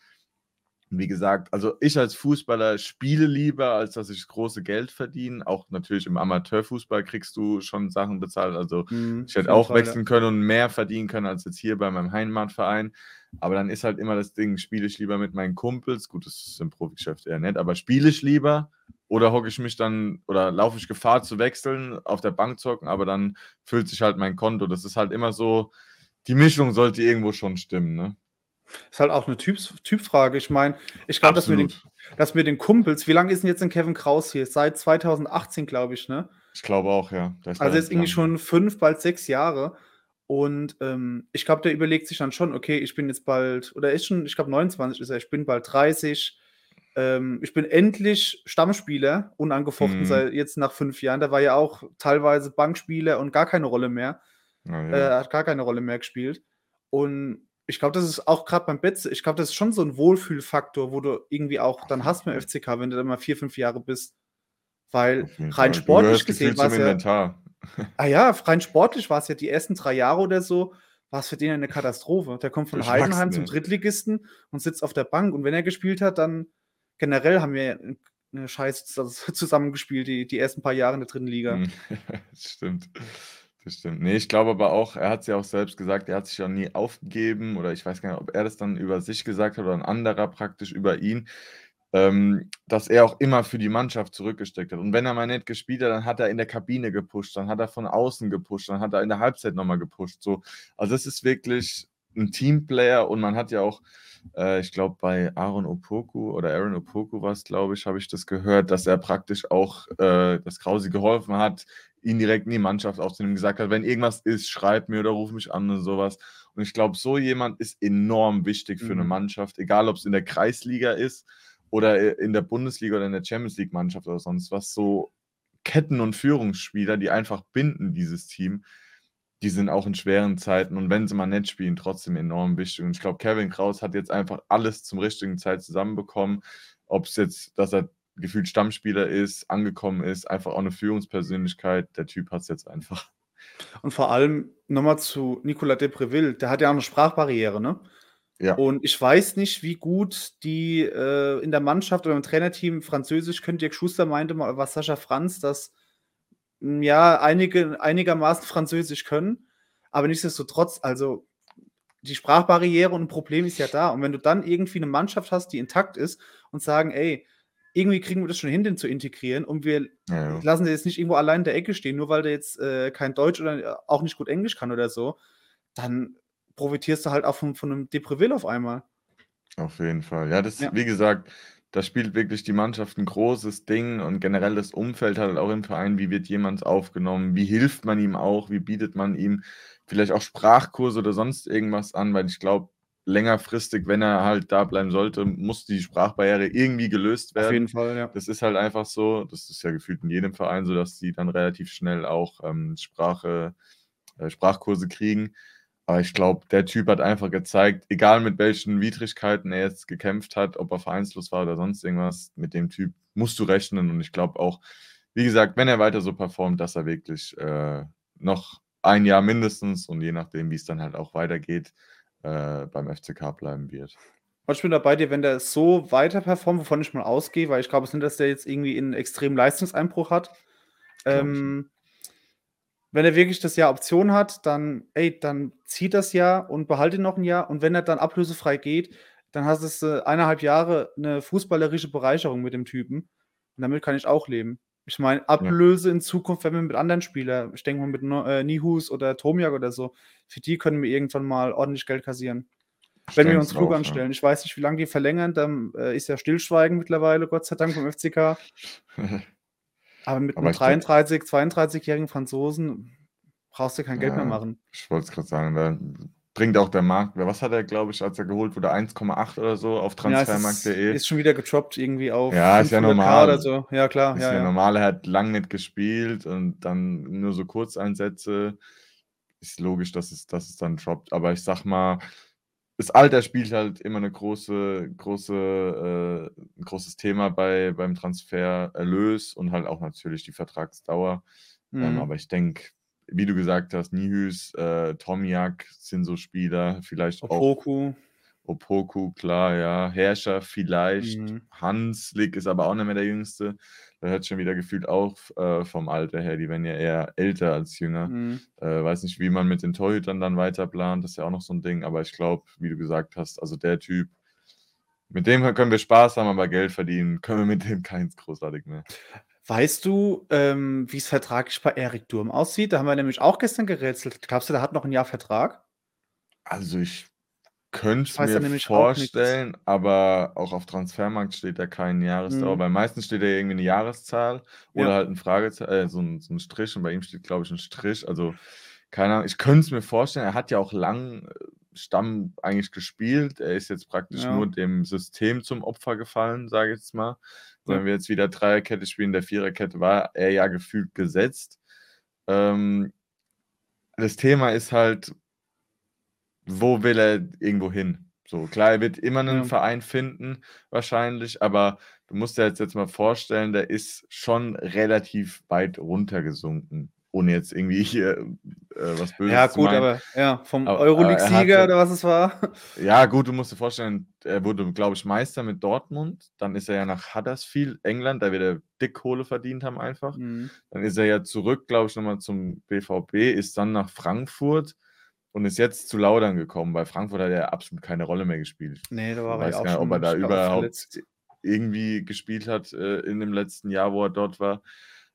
Wie gesagt, also ich als Fußballer spiele lieber, als dass ich große Geld verdiene. Auch natürlich im Amateurfußball kriegst du schon Sachen bezahlt. Also, Mhm, ich hätte auch Fall, wechseln können und mehr verdienen können als jetzt hier bei meinem Heimatverein. Aber dann ist halt immer das Ding, spiele ich lieber mit meinen Kumpels gut, das ist im Profigeschäft eher nicht, aber spiele ich lieber oder hocke ich mich dann oder laufe ich Gefahr zu wechseln, auf der Bank zu hocken, aber dann füllt sich halt mein Konto. Das ist halt immer so die Mischung sollte irgendwo schon stimmen, ne? Ist halt auch 'ne Typs Typfrage. Ich meine, ich glaube, dass dass mit den Kumpels wie lange ist 'n jetzt 'n Kevin Kraus hier? Seit 2018, glaube ich, ne? Ich glaube auch, ja. Also, jetzt irgendwie schon 5, bald 6 Jahre. Und, ähm, ich glaube, der überlegt sich dann schon: „Okay, ich bin jetzt bald“ oder er ist schon ich glaube 29 ist er: „Ich bin bald 30. Ähm, ich bin endlich Stammspieler, unangefochten Mhm. seit jetzt nach 5 Jahren.“ Der war ja auch teilweise Bankspieler und gar keine Rolle mehr. Ah, Äh, ja. hat gar keine Rolle mehr gespielt. Und ich glaube, das ist auch grad beim Betze ich glaube, das ist schon so 'n Wohlfühlfaktor, wo du irgendwie auch dann hast Fall. FCK, wenn du da mal 4, 5 Jahre bist. Weil rein sportlich gesehen zum war's ja ah ja, rein sportlich war's ja die ersten 3 Jahre oder so war's für den ja 'ne Katastrophe. Der kommt von Durchwachsen, Heidenheim zum. Drittligisten und sitzt auf der Bank. Und wenn er gespielt hat, dann generell haben wir 'n 'ne Scheiße zus zusammengespielt, die die ersten paar Jahre in der 3. Liga. Das stimmt. Das stimmt. Ne, ich glaube aber auch er hat's ja auch selbst gesagt, er hat sich ja nie aufgegeben oder ich weiß gar nicht, ob er das dann über sich gesagt hat oder 'n anderer praktisch über ihn, ähm, dass er auch immer für die Mannschaft zurückgesteckt hat. Und wenn er mal nicht gespielt hat, dann hat er in der Kabine gepusht, dann hat er von außen gepusht, dann hat er in der Halbzeit noch mal gepusht, so. Also, es ist wirklich 'n Teamplayer und man hat ja auch, äh, ich glaube, bei Aaron Opoku oder Aaron Opoku war's, glaube ich, habe ich das gehört, dass er praktisch auch, äh dass Krause geholfen hat, ihn direkt in die Mannschaft aufzunehmen, gesagt hat: „Wenn irgendwas ist, schreib mir oder ruf mich an“ und so was. Und ich glaube, so jemand ist enorm wichtig für Mhm. Mannschaft, egal ob's in der Kreisliga ist oder, in der Bundesliga oder in der Champions League Mannschaft oder sonst was. So Ketten und Führungsspieler, die einfach binden, dieses Team, die sind auch in schweren Zeiten und wenn sie mal nicht spielen, trotzdem enorm wichtig. Und ich glaube, Kevin Kraus hat jetzt einfach alles zum richtigen Zeit zusammenbekommen. Ob's jetzt dass er gefühlt Stammspieler ist, angekommen ist, einfach auch 'ne Führungspersönlichkeit. Der Typ hat's jetzt einfach. Und vor allem noch mal zu Nicolas Depreville, der hat ja auch 'ne Sprachbarriere, ne? Ja. Und ich weiß nicht, wie gut die äh, in der Mannschaft oder im Trainerteam Französisch können. Dirk Schuster meinte mal, was Sascha Franz, dass hm, ja einige einigermaßen Französisch können, aber nichtsdestotrotz, also die Sprachbarriere und ein Problem ist ja da. Und wenn du dann irgendwie eine Mannschaft hast, die intakt ist und sagen, ey, irgendwie kriegen wir das schon hin, den zu integrieren und wir Ja, lassen den jetzt nicht irgendwo allein in der Ecke stehen, nur weil der jetzt äh, kein Deutsch oder äh, auch nicht gut Englisch kann oder so, dann profitierst du halt auch von, von einem Depreville auf einmal. Auf jeden Fall. Ja, das, Ja. wie gesagt, da spielt wirklich die Mannschaft ein großes Ding und generell das Umfeld halt auch im Verein. Wie wird jemand aufgenommen? Wie hilft man ihm auch? Wie bietet man ihm vielleicht auch Sprachkurse oder sonst irgendwas an? Weil ich glaube, längerfristig, wenn er halt da bleiben sollte, muss die Sprachbarriere irgendwie gelöst Auf werden. jeden Fall, ja. Das ist halt einfach so. Das ist ja gefühlt in jedem Verein so, dass die dann relativ schnell auch ähm, Sprache, äh, Sprachkurse kriegen. Aber ich glaube, der Typ hat einfach gezeigt, egal mit welchen Widrigkeiten er jetzt gekämpft hat, ob er vereinslos war oder sonst irgendwas, mit dem Typ musst du rechnen. Und ich glaube auch, wie gesagt, wenn er weiter so performt, dass er wirklich äh, noch ein Jahr mindestens und je nachdem, wie es dann halt auch weitergeht, äh, beim FCK bleiben wird. Und ich bin da bei dir, wenn der so weiter performt, wovon ich mal ausgehe, weil ich glaube es nicht, dass der jetzt irgendwie einen extremen Leistungseinbruch hat. Ähm, wenn er wirklich das Jahr Option hat, dann, ey, dann zieht das Jahr und behalte ihn noch ein Jahr. Und wenn er dann ablösefrei geht, dann hast du äh, eineinhalb Jahre eine fußballerische Bereicherung mit dem Typen. Und damit kann ich auch leben. Ich meine, Ablöse in Zukunft, wenn wir mit anderen Spielern, ich denke mal mit äh, Nihus oder Tomiak oder so, für die können wir irgendwann mal ordentlich Geld kassieren. Ich Wenn wir uns klug auch, ja. anstellen. Ich weiß nicht, wie lange die verlängern, dann äh, ist ja Stillschweigen mittlerweile, Gott sei Dank, beim FCK. Aber mit Aber einem ich glaub- 33, 32-jährigen Franzosen brauchst du kein Geld Ja. mehr machen. Ich wollte es gerade sagen, da bringt auch der Markt. Was hat er, glaube ich, als er geholt wurde? 1,8 oder so auf Ja, es ist, transfermarkt.de. ist schon wieder getroppt irgendwie auf Ja, ist ja 500k normal. oder so. Ja, klar. ist Ja, ja ja. normal, er hat lang nicht gespielt und dann nur so Kurzeinsätze. Ist logisch, dass es, dass es dann droppt. Aber ich sag mal, das Alter spielt halt immer eine große, große, äh, ein großes Thema bei, beim Transfererlös und halt auch natürlich die Vertragsdauer. Ähm, Mhm. aber ich denke, wie du gesagt hast, Nihus, äh, Tomiak sind so Spieler, vielleicht auch Opoku. Opoku, klar, ja. Herrscher vielleicht. Mhm. Hanslik ist aber auch nicht mehr der Jüngste. Da hört schon wieder gefühlt auf äh, vom Alter her. Die werden ja eher älter als jünger. Mhm. Äh, weiß nicht, wie man mit den Torhütern dann weiter plant. Das ist ja auch noch so ein Ding. Aber ich glaube, wie du gesagt hast, also der Typ, mit dem können wir Spaß haben, aber Geld verdienen können wir mit dem keins großartig mehr. Weißt du, ähm, wie es vertraglich bei Erik Durm aussieht? Da haben wir nämlich auch gestern gerätselt. Glaubst du, der hat noch ein Jahr Vertrag? Also ich könnte es mir nämlich auch vorstellen, aber auch auf Transfermarkt steht da keine Jahresdauer. Mhm. Bei meisten steht da irgendwie eine Jahreszahl oder Ja. halt ein Fragezeichen, äh, so, ein, so ein Strich und bei ihm steht, glaube ich, ein Strich. Also keine Ahnung, ich könnte es mir vorstellen, er hat ja auch lang äh, Stamm eigentlich gespielt. Er ist jetzt praktisch Ja. nur dem System zum Opfer gefallen, sage ich jetzt mal. Wenn wir jetzt wieder Dreierkette spielen, der Viererkette war er ja gefühlt gesetzt. Ähm, das Thema ist halt, wo will er irgendwo hin? So, klar, er wird immer einen Ja. Verein finden, wahrscheinlich, aber du musst dir jetzt, jetzt mal vorstellen, der ist schon relativ weit runtergesunken, ohne jetzt irgendwie hier äh, was Böses Ja, zu gut, meinen. aber ja, vom er Euroleague-Sieger oder was es war. Ja, gut, du musst dir vorstellen, er wurde, glaube ich, Meister mit Dortmund. Dann ist er ja nach Huddersfield, England, da wird er dick Kohle verdient haben einfach. Mhm. Dann ist er ja zurück, glaube ich, nochmal zum BVB, ist dann nach Frankfurt und ist jetzt zu Laudern gekommen. Bei Frankfurt hat er absolut keine Rolle mehr gespielt. Nee, da Ich war er weiß ja auch gar nicht, schon ob er da überhaupt irgendwie gespielt hat äh, in dem letzten Jahr, wo er dort war.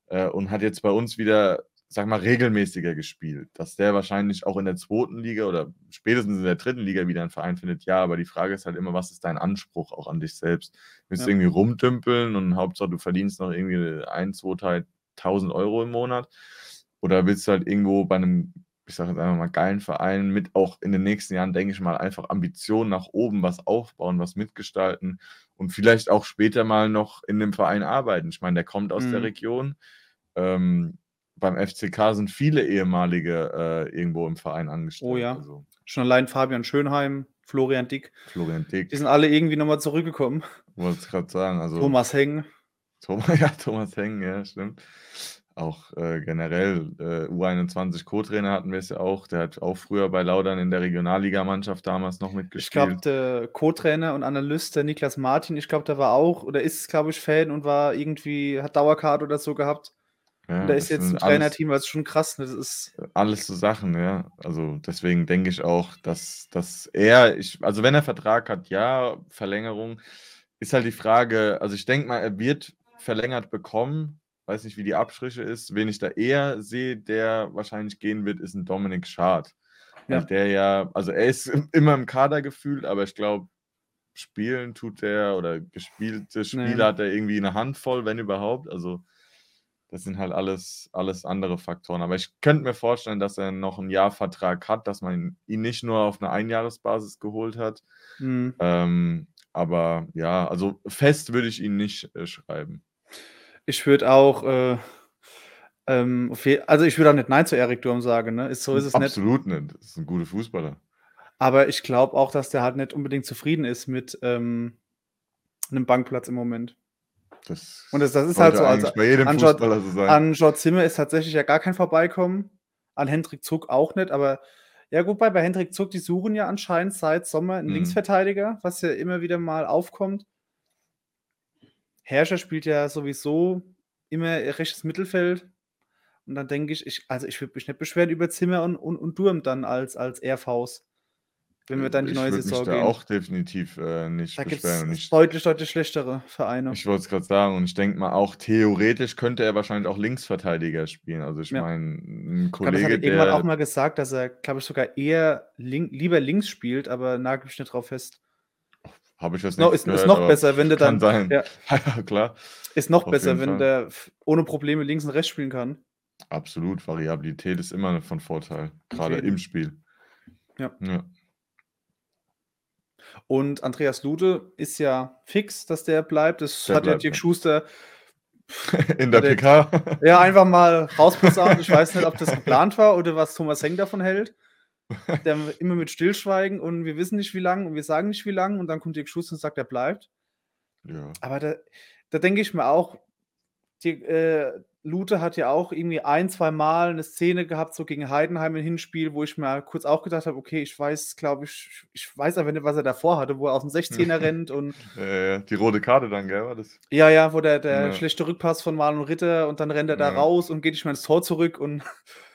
Äh, und hat jetzt bei uns wieder, sag mal, regelmäßiger gespielt. Dass der wahrscheinlich auch in der zweiten Liga oder spätestens in der dritten Liga wieder einen Verein findet, ja, aber die Frage ist halt immer, was ist dein Anspruch auch an dich selbst? Willst du Ja. irgendwie rumdümpeln und Hauptsache du verdienst noch irgendwie ein, zwei, tausend Euro im Monat? Oder willst du halt irgendwo bei einem, ich sage jetzt einfach mal, geilen Verein mit auch in den nächsten Jahren, denke ich mal, einfach Ambitionen nach oben, was aufbauen, was mitgestalten und vielleicht auch später mal noch in dem Verein arbeiten. Ich meine, der kommt aus der Mhm. Region. Ähm, beim FCK sind viele ehemalige äh, irgendwo im Verein angestellt. Oh ja. Also Schon allein Fabian Schönheim, Florian Dick, Florian Dick, die sind alle irgendwie nochmal zurückgekommen. wollte ich gerade sagen. Also Thomas Heng. Thomas, ja, Thomas Heng, ja, stimmt. auch äh, generell äh, U21 Co-Trainer hatten wir es ja auch. Der hat auch früher bei Laudern in der Regionalligamannschaft damals noch Ich mitgespielt. glaube, der Co-Trainer und Analyst, der Niklas Martin, ich glaube, der war auch oder ist, glaube ich, Fan und war irgendwie, hat Dauerkarte oder so gehabt. Ja, der ist jetzt alles, Trainerteam, ist schon krass. Ne? Das ist, alles so Sachen, ja. Also deswegen denke ich auch, dass, dass er, ich, also wenn er Vertrag hat, ja, Verlängerung, ist halt die Frage, also ich denke mal, er wird verlängert bekommen. Weiß nicht, wie die Abstriche ist. Wen ich da eher sehe, der wahrscheinlich gehen wird, ist ein Dominik Schad. Ja. der ja, also er ist immer im Kader gefühlt, aber ich glaube, spielen tut er oder gespielte Spiele Nee. hat er irgendwie eine Handvoll, wenn überhaupt. Also das sind halt alles, alles andere Faktoren. Aber ich könnte mir vorstellen, dass er noch einen Jahrvertrag hat, dass man ihn nicht nur auf einer Einjahresbasis geholt hat. Mhm. Ähm, aber ja, also fest würde ich ihn nicht äh, schreiben. Ich würde auch, äh, ähm, also ich würde auch nicht Nein zu Erik Durm sagen, ne? Ist, so ist es nicht. Absolut nicht. Das ist ein guter Fußballer. Aber ich glaube auch, dass der halt nicht unbedingt zufrieden ist mit ähm, einem Bankplatz im Moment. Das Und das, das ist halt so. Also bei jedem an Fußballer so sein. an George Zimmer ist tatsächlich ja gar kein Vorbeikommen. An Hendrik Zuck auch nicht. Aber ja, gut, bei, bei Hendrik Zuck, die suchen ja anscheinend seit Sommer einen Mhm. Linksverteidiger, was ja immer wieder mal aufkommt. Herrscher spielt ja sowieso immer rechtes Mittelfeld. Und dann denke ich, ich, also ich würde mich nicht beschweren über Zimmer und, und, und Durm dann als, als RVs, wenn wir dann die ich neue Saison mich da gehen. auch definitiv äh, nicht da beschweren. Ich, deutlich, deutlich schlechtere Vereine. ich wollte es gerade sagen, und ich denke mal auch theoretisch könnte er wahrscheinlich auch Linksverteidiger spielen. Also ich Ja. meine, ein Ich glaube, das hat Kollege, irgendwann auch mal gesagt, dass er, glaube ich, sogar eher link, lieber links spielt, aber nagel mich nicht drauf fest. Habe ich das Ist noch, nicht ist, ist gehört, noch aber besser, wenn der kann dann. sein. Ja, Ja, klar. ist noch Auf besser, wenn Fall. der ohne Probleme links und rechts spielen kann. Absolut. Variabilität ist immer von Vorteil, gerade jeden. im Spiel. Ja. Ja. Und Andreas Lude ist ja fix, dass der bleibt. Das Der hat ja bleibt, Dirk ja. Schuster In der Der- PK. ja einfach mal rausposaunt. Ich weiß nicht, ob das geplant war oder was Thomas Heng davon hält. Der immer mit Stillschweigen und wir wissen nicht wie lang und wir sagen nicht wie lang und dann kommt Dirk Schuster und sagt, er bleibt. Ja. Aber da, da denke ich mir auch, die, äh, Lute hat ja auch irgendwie ein, zwei Mal eine Szene gehabt, so gegen Heidenheim im Hinspiel, wo ich mir kurz auch gedacht habe, okay, ich weiß, glaube ich, ich weiß einfach nicht, was er davor hatte, wo er aus dem 16er rennt und Äh, die rote Karte dann, gell? War das? ja, ja, wo der, der Ja. schlechte Rückpass von Marlon Ritter und dann rennt er da Ja. raus und geht nicht mehr ins Tor zurück und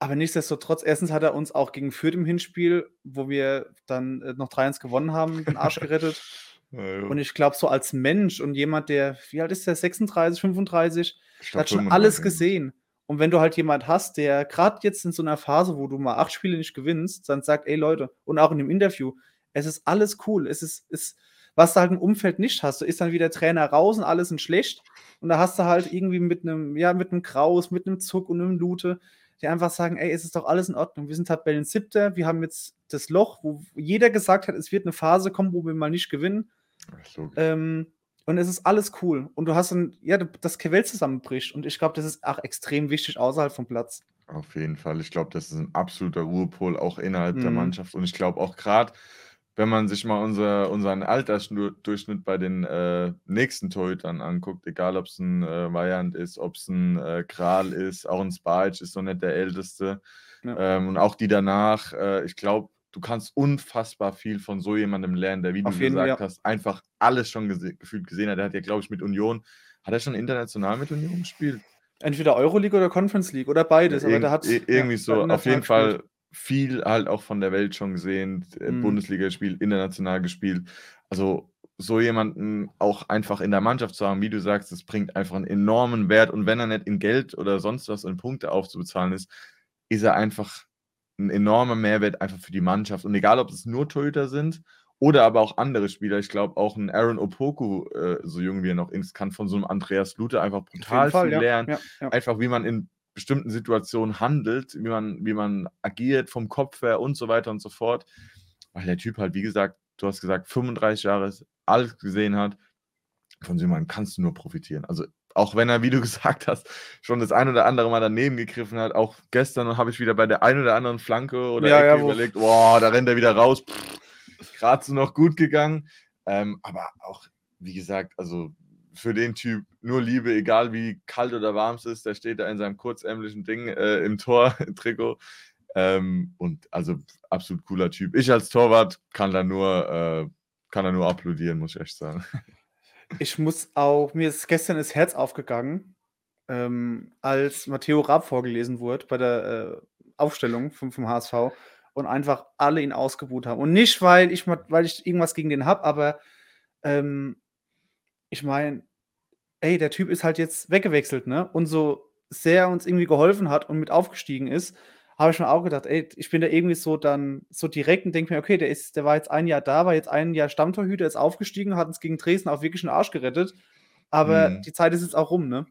aber nichtsdestotrotz, erstens hat er uns auch gegen Fürth im Hinspiel, wo wir dann äh, noch 3-1 gewonnen haben, den Arsch gerettet. Ja, ja. Und ich glaube, so als Mensch und jemand, der, wie alt ist der, 36, 35, Glaub, hat schon 35. alles gesehen. Und wenn du halt jemand hast, der gerade jetzt in so einer Phase, wo du mal acht Spiele nicht gewinnst, dann sagt, ey Leute, und auch in dem Interview, es ist alles cool. Es ist, ist was du halt im Umfeld nicht hast. Du ist dann wieder Trainer raus und alles sind schlecht. Und da hast du halt irgendwie mit einem, ja, mit einem Kraus, mit einem Zuck und einem Lute, die einfach sagen, ey, es ist doch alles in Ordnung. Wir sind Tabellen siebter, wir haben jetzt das Loch, wo jeder gesagt hat, es wird eine Phase kommen, wo wir mal nicht gewinnen. Ach. Ähm, und es ist alles cool. Und du hast dann, ja, das Welt zusammenbricht. Und ich glaube, das ist auch extrem wichtig außerhalb vom Platz. Auf jeden Fall. Ich glaube, das ist ein absoluter Ruhepol auch innerhalb der Mhm. Mannschaft. Und ich glaube auch gerade, wenn man sich mal unser, unseren Altersdurchschnitt bei den äh, nächsten Torhütern anguckt, egal ob es ein äh, Variant ist, ob es ein äh, Kral ist, auch ein Spajic ist noch nicht der Älteste. Ja. Ähm, und auch die danach, äh, ich glaube, du kannst unfassbar viel von so jemandem lernen, der, wie Auf du jeden gesagt ja. hast, einfach alles schon gese gefühlt gesehen hat. Der hat ja, glaube ich, mit Union, hat er schon international mit Union gespielt? Entweder Euroleague oder Conference League oder beides. Ja, aber der hat ja, irgendwie der so, auf jeden Fall gespielt. viel halt auch von der Welt schon gesehen, äh, Mhm. Bundesliga gespielt, international gespielt. Also so jemanden auch einfach in der Mannschaft zu haben, wie du sagst, das bringt einfach einen enormen Wert. Und wenn er nicht in Geld oder sonst was in Punkte aufzubezahlen ist, ist er einfach ein enormer Mehrwert einfach für die Mannschaft. Und egal, ob es nur Torhüter sind oder aber auch andere Spieler. Ich glaube, auch ein Aaron Opoku, äh, so jung wie er noch ist, kann von so einem Andreas Lute einfach brutal Fall, viel ja. lernen ja, ja. einfach wie man in bestimmten Situationen handelt, wie man, wie man agiert vom Kopf her und so weiter und so fort. Weil der Typ halt, wie gesagt, du hast gesagt, 35 Jahre alles gesehen hat. Von so jemandem kannst du nur profitieren. Also auch wenn er, wie du gesagt hast, schon das ein oder andere Mal daneben gegriffen hat, auch gestern habe ich wieder bei der ein oder anderen Flanke oder Ja, ja, überlegt, boah, da rennt er wieder raus. Gerade so noch gut gegangen. Ähm, aber auch, wie gesagt, also für den Typ nur Liebe, egal wie kalt oder warm es ist. Der steht da in seinem kurzärmlichen Ding äh, im Tor-Trikot. Ähm, und also absolut cooler Typ. Ich als Torwart kann da nur, äh, kann da nur applaudieren, muss ich echt sagen. Ich muss auch, mir ist gestern das Herz aufgegangen, ähm, als Matteo Raab vorgelesen wurde bei der äh, Aufstellung vom, vom HSV und einfach alle ihn ausgebuht haben. Und nicht, weil ich, weil ich irgendwas gegen den habe, aber ähm, ich meine, ey, der Typ ist halt jetzt weggewechselt, ne? Und so sehr uns irgendwie geholfen hat und mit aufgestiegen ist, habe ich mir auch gedacht, ey, ich bin da irgendwie so dann so direkt und denke mir, okay, der ist, der war jetzt ein Jahr da, war jetzt ein Jahr Stammtorhüter, ist aufgestiegen, hat uns gegen Dresden auch wirklich einen Arsch gerettet. Aber mhm. die Zeit ist jetzt auch rum, ne?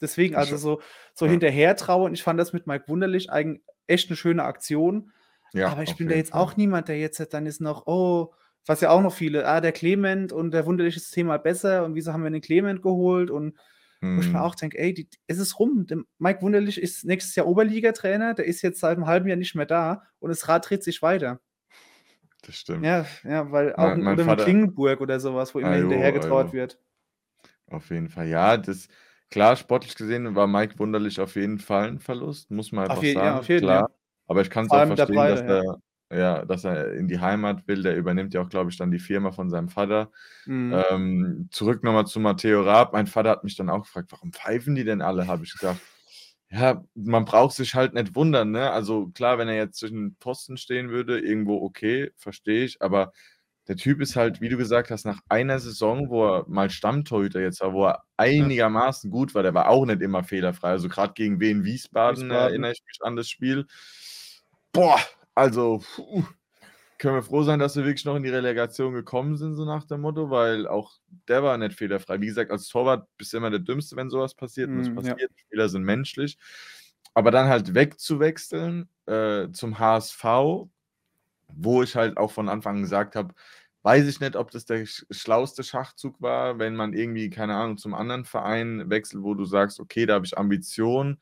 Deswegen, also so, so ja. hinterher trauern. Ich fand das mit Mike Wunderlich eigentlich echt eine schöne Aktion. Ja, aber ich bin da jetzt auch niemand, der jetzt dann ist noch, oh, was ja auch noch viele, ah, der Clement und der Wunderlich ist Thema besser und wieso haben wir den Clement geholt und wo ich mir mhm. auch denke, ey, die, es ist rum. Der Mike Wunderlich ist nächstes Jahr Oberligatrainer, der ist jetzt seit einem halben Jahr nicht mehr da und das Rad dreht sich weiter. Das stimmt. Ja, ja weil auch mein, mein oder Vater, Klingenburg oder sowas, wo immer ajo, hinterher getraut wird. Auf jeden Fall. Ja, das klar, sportlich gesehen war Mike Wunderlich auf jeden Fall ein Verlust, muss man einfach je, sagen. Ja, auf jeden, klar. Ja. Aber ich kann es auch verstehen, Breite, dass er ja, dass er in die Heimat will. Der übernimmt ja auch, glaube ich, dann die Firma von seinem Vater. Mhm. Ähm, zurück nochmal zu Matteo Raab. Mein Vater hat mich dann auch gefragt, warum pfeifen die denn alle? Habe ich gesagt, ja, man braucht sich halt nicht wundern. Ne? Also klar, wenn er jetzt zwischen Posten stehen würde, irgendwo okay, verstehe ich. Aber der Typ ist halt, wie du gesagt hast, nach einer Saison, wo er mal Stammtorhüter jetzt war, wo er einigermaßen gut war, der war auch nicht immer fehlerfrei. Also gerade gegen Wien Wiesbaden, Wiesbaden erinnere ich mich an das Spiel. Boah, also, puh, können wir froh sein, dass wir wirklich noch in die Relegation gekommen sind, so nach dem Motto, weil auch der war nicht fehlerfrei. Wie gesagt, als Torwart bist du immer der Dümmste, wenn sowas passiert. Mm, und passiert, ja. Spieler sind menschlich. Aber dann halt wegzuwechseln äh, zum HSV, wo ich halt auch von Anfang an gesagt habe, weiß ich nicht, ob das der schlauste Schachzug war, wenn man irgendwie, keine Ahnung, zum anderen Verein wechselt, wo du sagst, okay, da habe ich Ambitionen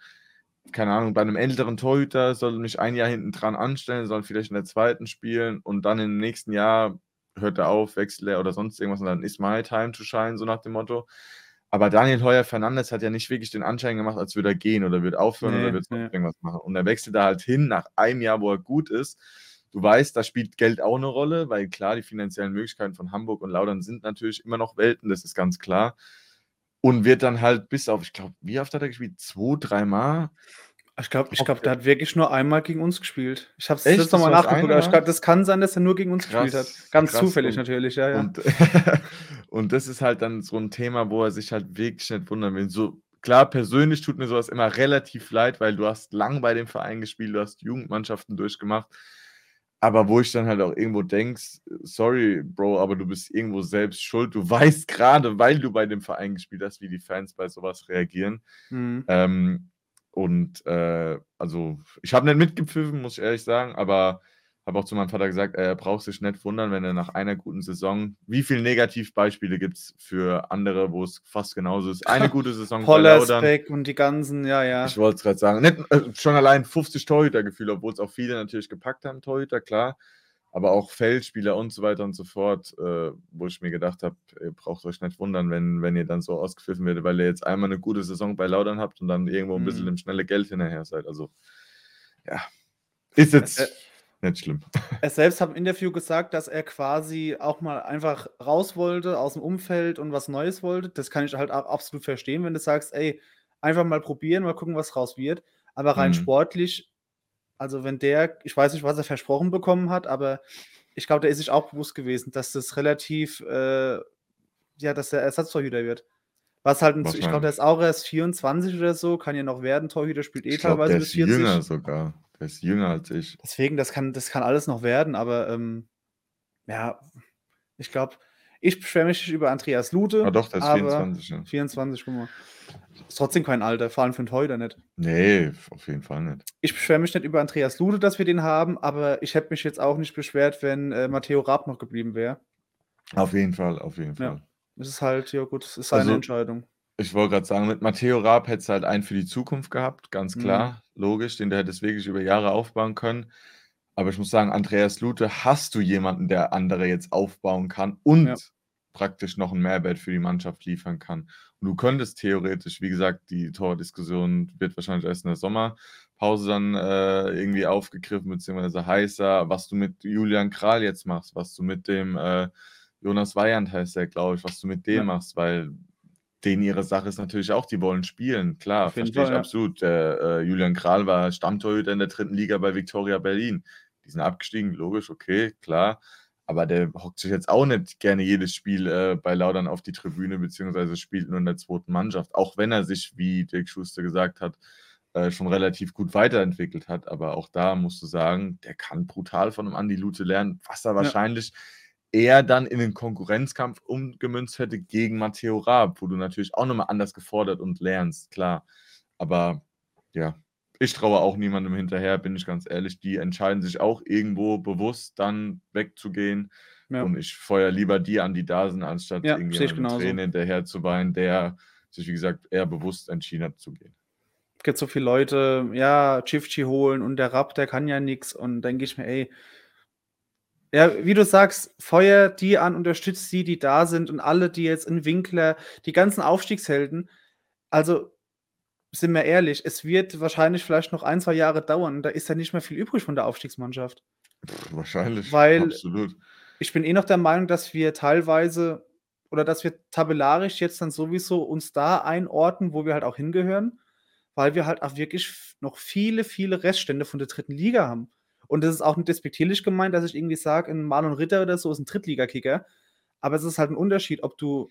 keine Ahnung, bei einem älteren Torhüter soll mich ein Jahr hinten dran anstellen, soll vielleicht in der zweiten spielen und dann im nächsten Jahr hört er auf, wechselt er oder sonst irgendwas und dann ist my time to shine, so nach dem Motto. Aber Daniel Heuer Fernandes hat ja nicht wirklich den Anschein gemacht, als würde er gehen oder würde aufhören nee, oder würde nee. irgendwas machen. Und er wechselt da halt hin nach einem Jahr, wo er gut ist. Du weißt, da spielt Geld auch eine Rolle, weil klar, die finanziellen Möglichkeiten von Hamburg und Laudern sind natürlich immer noch Welten, das ist ganz klar. Und wird dann halt bis auf, ich glaube, wie oft hat er gespielt? Zwei, dreimal? Ich glaube, ich glaub, der hat wirklich nur einmal gegen uns gespielt. Ich habe es jetzt nochmal nachgeguckt, aber ich glaub, das kann sein, dass er nur gegen uns krass, gespielt hat. Ganz zufällig und, natürlich, ja, ja. Und, und, das ist halt dann so ein Thema, wo er sich halt wirklich nicht wundern will. So, klar, persönlich tut mir sowas immer relativ leid, weil du hast lang bei dem Verein gespielt, du hast Jugendmannschaften durchgemacht. Aber wo ich dann halt auch irgendwo denkst, sorry, Bro, aber du bist irgendwo selbst schuld. Du weißt gerade, weil du bei dem Verein gespielt hast, wie die Fans bei sowas reagieren. Mhm. Ähm, und äh, also, ich habe nicht mitgepfiffen, muss ich ehrlich sagen, aber habe auch zu meinem Vater gesagt, er braucht sich nicht wundern, wenn er nach einer guten Saison, wie viele Negativbeispiele gibt es für andere, wo es fast genauso ist. Eine gute Saison Hollersbeck und die ganzen, ja, ja. Ich wollte es gerade sagen. Nicht, äh, schon allein 50 Torhütergefühle, obwohl es auch viele natürlich gepackt haben, Torhüter, klar. Aber auch Feldspieler und so weiter und so fort, äh, wo ich mir gedacht habe, ihr braucht euch nicht wundern, wenn, wenn ihr dann so ausgepfiffen werdet, weil ihr jetzt einmal eine gute Saison bei Laudern habt und dann irgendwo ein bisschen mhm. im schnelle Geld hinterher seid. Also, ja, ist jetzt. Nicht schlimm. Er selbst hat im Interview gesagt, dass er quasi auch mal einfach raus wollte aus dem Umfeld und was Neues wollte. Das kann ich halt auch absolut verstehen, wenn du sagst, ey, einfach mal probieren, mal gucken, was raus wird. Aber rein mhm. sportlich, also wenn der, ich weiß nicht, was er versprochen bekommen hat, aber ich glaube, der ist sich auch bewusst gewesen, dass das relativ, äh, ja, dass der Ersatztorhüter wird. Was halt, ein, ich glaube, der ist auch erst 24 oder so, kann ja noch werden. Torhüter spielt eh ich glaub, teilweise bis 40. Jünger sogar. Der ist jünger als ich. Deswegen, das kann, das kann alles noch werden, aber ähm, ja, ich glaube, ich beschwere mich nicht über Andreas Lute. Ah, doch, der ist 24. Ja. 24, guck mal. Ist trotzdem kein Alter, vor allem für einen Torhüter nicht. Nee, auf jeden Fall nicht. Ich beschwere mich nicht über Andreas Lute, dass wir den haben, aber ich hätte mich jetzt auch nicht beschwert, wenn äh, Matteo Raab noch geblieben wäre. Auf jeden Fall, auf jeden Fall. Ja. Es ist halt, ja gut, es ist seine also, Entscheidung. Ich wollte gerade sagen, mit Matteo Raab hätte es halt einen für die Zukunft gehabt, ganz mhm. klar, mhm. logisch, den du hättest wirklich über Jahre aufbauen können. Aber ich muss sagen, Andreas Lute, hast du jemanden, der andere jetzt aufbauen kann und ja. praktisch noch einen Mehrwert für die Mannschaft liefern kann. Und du könntest theoretisch, wie gesagt, die Tordiskussion wird wahrscheinlich erst in der Sommerpause dann äh, irgendwie aufgegriffen, beziehungsweise heißer, was du mit Julian Kral jetzt machst, was du mit dem äh, Jonas Weyand heißt der, glaube ich, was du mit dem ja. machst, weil denen ihre Sache ist natürlich auch, die wollen spielen. Klar, verstehe ich ja. absolut. Der, äh, Julian Kral war Stammtorhüter in der dritten Liga bei Viktoria Berlin. Die sind abgestiegen, logisch, okay, klar. Aber der hockt sich jetzt auch nicht gerne jedes Spiel äh, bei Laudern auf die Tribüne, beziehungsweise spielt nur in der zweiten Mannschaft. Auch wenn er sich, wie Dirk Schuster gesagt hat, äh, schon relativ gut weiterentwickelt hat. Aber auch da musst du sagen, der kann brutal von einem Andi Lute lernen, was er wahrscheinlich ja. Eher dann in den Konkurrenzkampf umgemünzt hätte gegen Matteo Raab, wo du natürlich auch nochmal anders gefordert und lernst, klar. Aber ja, ich traue auch niemandem hinterher, bin ich ganz ehrlich. Die entscheiden sich auch irgendwo bewusst dann wegzugehen. Ja. Und ich feuer lieber die an, die da sind, anstatt ja, irgendjemandem Tränen hinterher zu weinen, der sich, wie gesagt, eher bewusst entschieden hat zu gehen. Es gibt so viele Leute, ja, Chifchi holen und der Rapp, der kann ja nichts. Und denke ich mir, ey, ja, wie du sagst, feuer die an, unterstützt die, die da sind und alle, die jetzt in Winkler, die ganzen Aufstiegshelden. Also sind wir ehrlich, es wird wahrscheinlich vielleicht noch ein, zwei Jahre dauern. Da ist ja nicht mehr viel übrig von der Aufstiegsmannschaft. Pff, wahrscheinlich. Weil absolut. ich bin eh noch der Meinung, dass wir teilweise oder dass wir tabellarisch jetzt dann sowieso uns da einordnen, wo wir halt auch hingehören, weil wir halt auch wirklich noch viele, viele Reststände von der dritten Liga haben. Und das ist auch nicht despektierlich gemeint, dass ich irgendwie sage, ein Marlon Ritter oder so ist ein Drittligakicker. Aber es ist halt ein Unterschied, ob du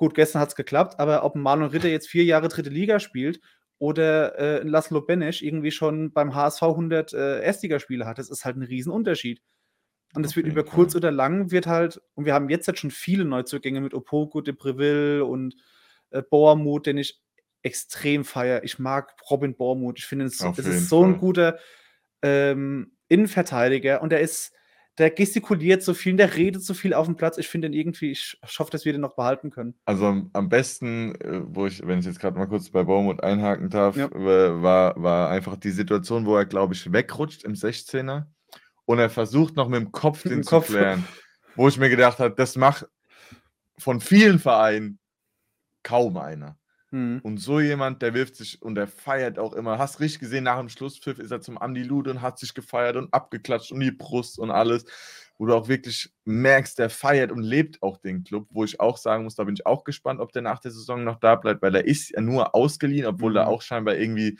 Gut, gestern hat es geklappt, aber ob ein Marlon Ritter jetzt vier Jahre dritte Liga spielt oder äh, Laszlo Benesch irgendwie schon beim HSV 100 äh, Erstligaspiele hat, das ist halt ein Riesenunterschied. Und es wird über kurz oder lang wird halt, und wir haben jetzt halt schon viele Neuzugänge mit Opoku, de Breville und äh, Boermuth, den ich extrem feiere. Ich mag Robin Boermuth. Ich finde, es, ist so ein guter ähm, Innenverteidiger und er ist, der gestikuliert so viel, der redet so viel auf dem Platz. Ich finde ihn irgendwie, ich hoffe, dass wir den noch behalten können. Also am, am besten, äh, wo ich, wenn ich jetzt gerade mal kurz bei Baumut einhaken darf, ja. war, war einfach die Situation, wo er, glaube ich, wegrutscht im 16er und er versucht noch mit dem Kopf den zu klären. Wo ich mir gedacht habe, das macht von vielen Vereinen kaum einer. Mhm. Und so jemand, der wirft sich und der feiert auch immer. Hast richtig gesehen, nach dem Schlusspfiff ist er zum Andi Lude und hat sich gefeiert und abgeklatscht und die Brust und alles. Wo du auch wirklich merkst, der feiert und lebt auch den Club. Wo ich auch sagen muss, da bin ich auch gespannt, ob der nach der Saison noch da bleibt, weil er ist ja nur ausgeliehen, obwohl mhm. er auch scheinbar irgendwie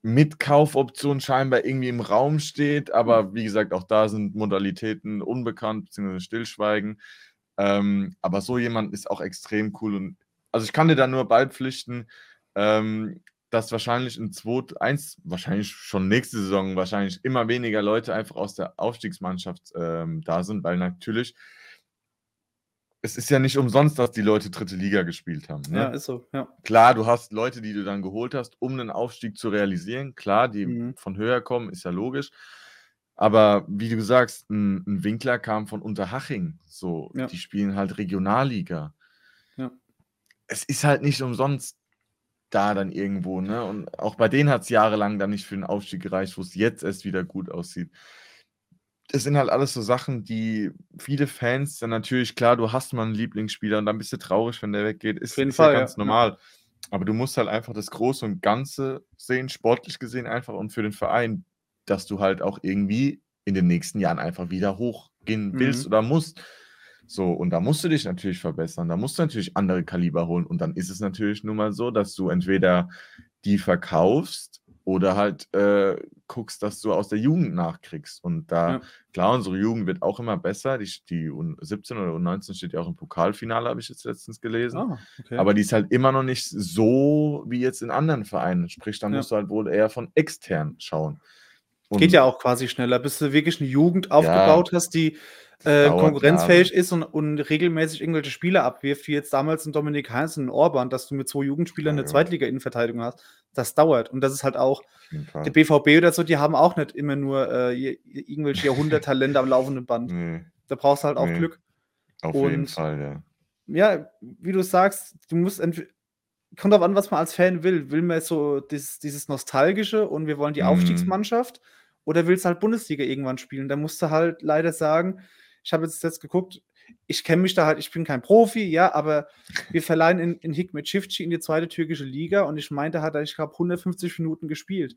mit Kaufoption scheinbar irgendwie im Raum steht. Aber mhm. wie gesagt, auch da sind Modalitäten unbekannt, beziehungsweise Stillschweigen. Ähm, aber so jemand ist auch extrem cool und also ich kann dir da nur beipflichten, ähm, dass wahrscheinlich in 2, 1, wahrscheinlich schon nächste Saison wahrscheinlich immer weniger Leute einfach aus der Aufstiegsmannschaft ähm, da sind, weil natürlich es ist ja nicht umsonst, dass die Leute dritte Liga gespielt haben. Ne? Ja, ist so, ja. Klar, du hast Leute, die du dann geholt hast, um einen Aufstieg zu realisieren. Klar, die mhm. von höher kommen, ist ja logisch. Aber wie du sagst, ein, ein Winkler kam von Unterhaching. So, ja. die spielen halt Regionalliga es ist halt nicht umsonst da dann irgendwo, ne? Und auch bei denen hat es jahrelang dann nicht für den Aufstieg gereicht, wo es jetzt erst wieder gut aussieht. Das sind halt alles so Sachen, die viele Fans dann natürlich, klar, du hast mal einen Lieblingsspieler und dann bist du traurig, wenn der weggeht. Ist, ist Fall, ja ganz ja. normal. Aber du musst halt einfach das Große und Ganze sehen, sportlich gesehen einfach und für den Verein, dass du halt auch irgendwie in den nächsten Jahren einfach wieder hochgehen willst mhm. oder musst. So, und da musst du dich natürlich verbessern. Da musst du natürlich andere Kaliber holen. Und dann ist es natürlich nun mal so, dass du entweder die verkaufst oder halt äh, guckst, dass du aus der Jugend nachkriegst. Und da, ja. klar, unsere Jugend wird auch immer besser. Die, die U17 oder U19 steht ja auch im Pokalfinale, habe ich jetzt letztens gelesen. Oh, okay. Aber die ist halt immer noch nicht so wie jetzt in anderen Vereinen. Sprich, da ja. musst du halt wohl eher von extern schauen. Und Geht ja auch quasi schneller, bis du wirklich eine Jugend aufgebaut ja. hast, die äh, konkurrenzfähig ist und, und, regelmäßig irgendwelche Spieler abwirft, wie jetzt damals ein Dominik Heinz und ein Orban, dass du mit zwei Jugendspielern ja, eine Zweitliga-Innenverteidigung hast, das dauert. Und das ist halt auch, der BVB oder so, die haben auch nicht immer nur äh, irgendwelche Jahrhunderttalente am laufenden Band. Nee. Da brauchst du halt auch nee. Glück. Auf und, jeden Fall, ja. Ja, wie du sagst, du musst kommt darauf an, was man als Fan will. Will man so dieses, dieses Nostalgische und wir wollen die mhm. Aufstiegsmannschaft oder willst du halt Bundesliga irgendwann spielen? Da musst du halt leider sagen, ich habe jetzt, jetzt geguckt, ich kenne mich da halt, ich bin kein Profi, ja, aber wir verleihen in, in Hikmet Çiftçi in die zweite türkische Liga und ich meinte, hat er, ich glaube, 150 Minuten gespielt.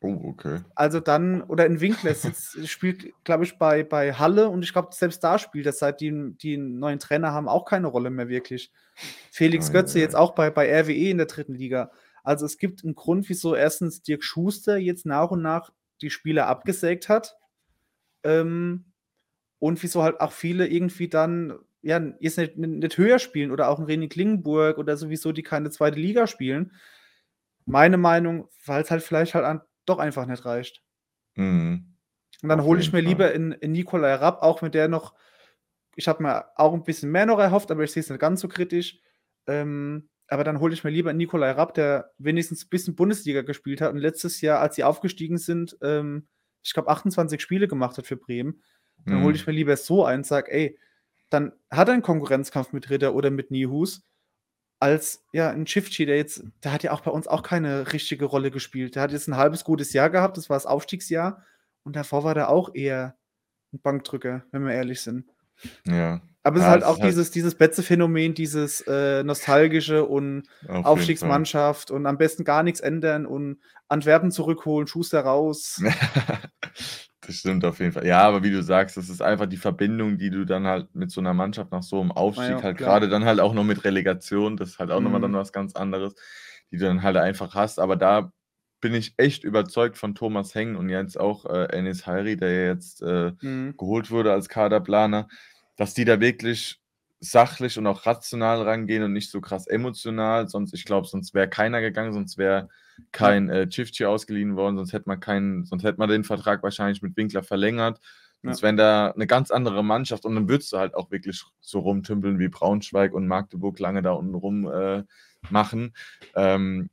Oh, okay. Also dann, oder in Winkler sitzt, spielt, glaube ich, bei, bei Halle und ich glaube, selbst da spielt er, seit die, die neuen Trainer haben, auch keine Rolle mehr wirklich. Felix Ah, Götze ja. jetzt auch bei, bei RWE in der dritten Liga. Also es gibt einen Grund, wieso erstens Dirk Schuster jetzt nach und nach die Spieler abgesägt hat. Ähm, und wieso halt auch viele irgendwie dann ja, jetzt nicht, nicht höher spielen oder auch ein René Klingenburg oder sowieso, die keine zweite Liga spielen. Meine Meinung, weil es halt vielleicht halt an, doch einfach nicht reicht. Mhm. Und dann hole ich mir Fall. lieber in, in Nikolai Rapp, auch mit der noch, ich habe mir auch ein bisschen mehr noch erhofft, aber ich sehe es nicht ganz so kritisch. Ähm, aber dann hole ich mir lieber Nikolai Rapp, der wenigstens ein bisschen Bundesliga gespielt hat und letztes Jahr, als sie aufgestiegen sind, ähm, ich glaube 28 Spiele gemacht hat für Bremen. Dann hole ich Mhm. mir lieber so einen und sage, ey, dann hat er einen Konkurrenzkampf mit Ritter oder mit Nihus, als ja ein Chifchi, der jetzt, der hat ja auch bei uns auch keine richtige Rolle gespielt. Der hat jetzt ein halbes gutes Jahr gehabt, das war das Aufstiegsjahr, und davor war der auch eher ein Bankdrücker, wenn wir ehrlich sind. Ja, Aber es ist Ja, halt es auch ist halt- dieses, dieses Betze-Phänomen, dieses äh, nostalgische und auf. Aufstiegsmannschaft und am besten gar nichts ändern und Antwerpen zurückholen, Schuster raus. Das stimmt auf jeden Fall. Ja, aber wie du sagst, das ist einfach die Verbindung, die du dann halt mit so einer Mannschaft nach so einem Aufstieg ja, halt klar. gerade dann halt auch noch mit Relegation, das ist halt auch nochmal dann Mhm. was ganz anderes, die du dann halt einfach hast. Aber da bin ich echt überzeugt von Thomas Heng und jetzt auch äh, Enis Hairi, der ja jetzt äh, Mhm. geholt wurde als Kaderplaner, dass die da wirklich sachlich und auch rational rangehen und nicht so krass emotional. Sonst, ich glaube, sonst wäre keiner gegangen, sonst wäre kein äh, Chifchi ausgeliehen worden, sonst hätte man keinen, sonst hätte man den Vertrag wahrscheinlich mit Winkler verlängert. Sonst wären da eine ganz andere Mannschaft und dann würdest du halt auch wirklich so rumtümpeln wie Braunschweig und Magdeburg lange da unten rum äh, machen. Ähm,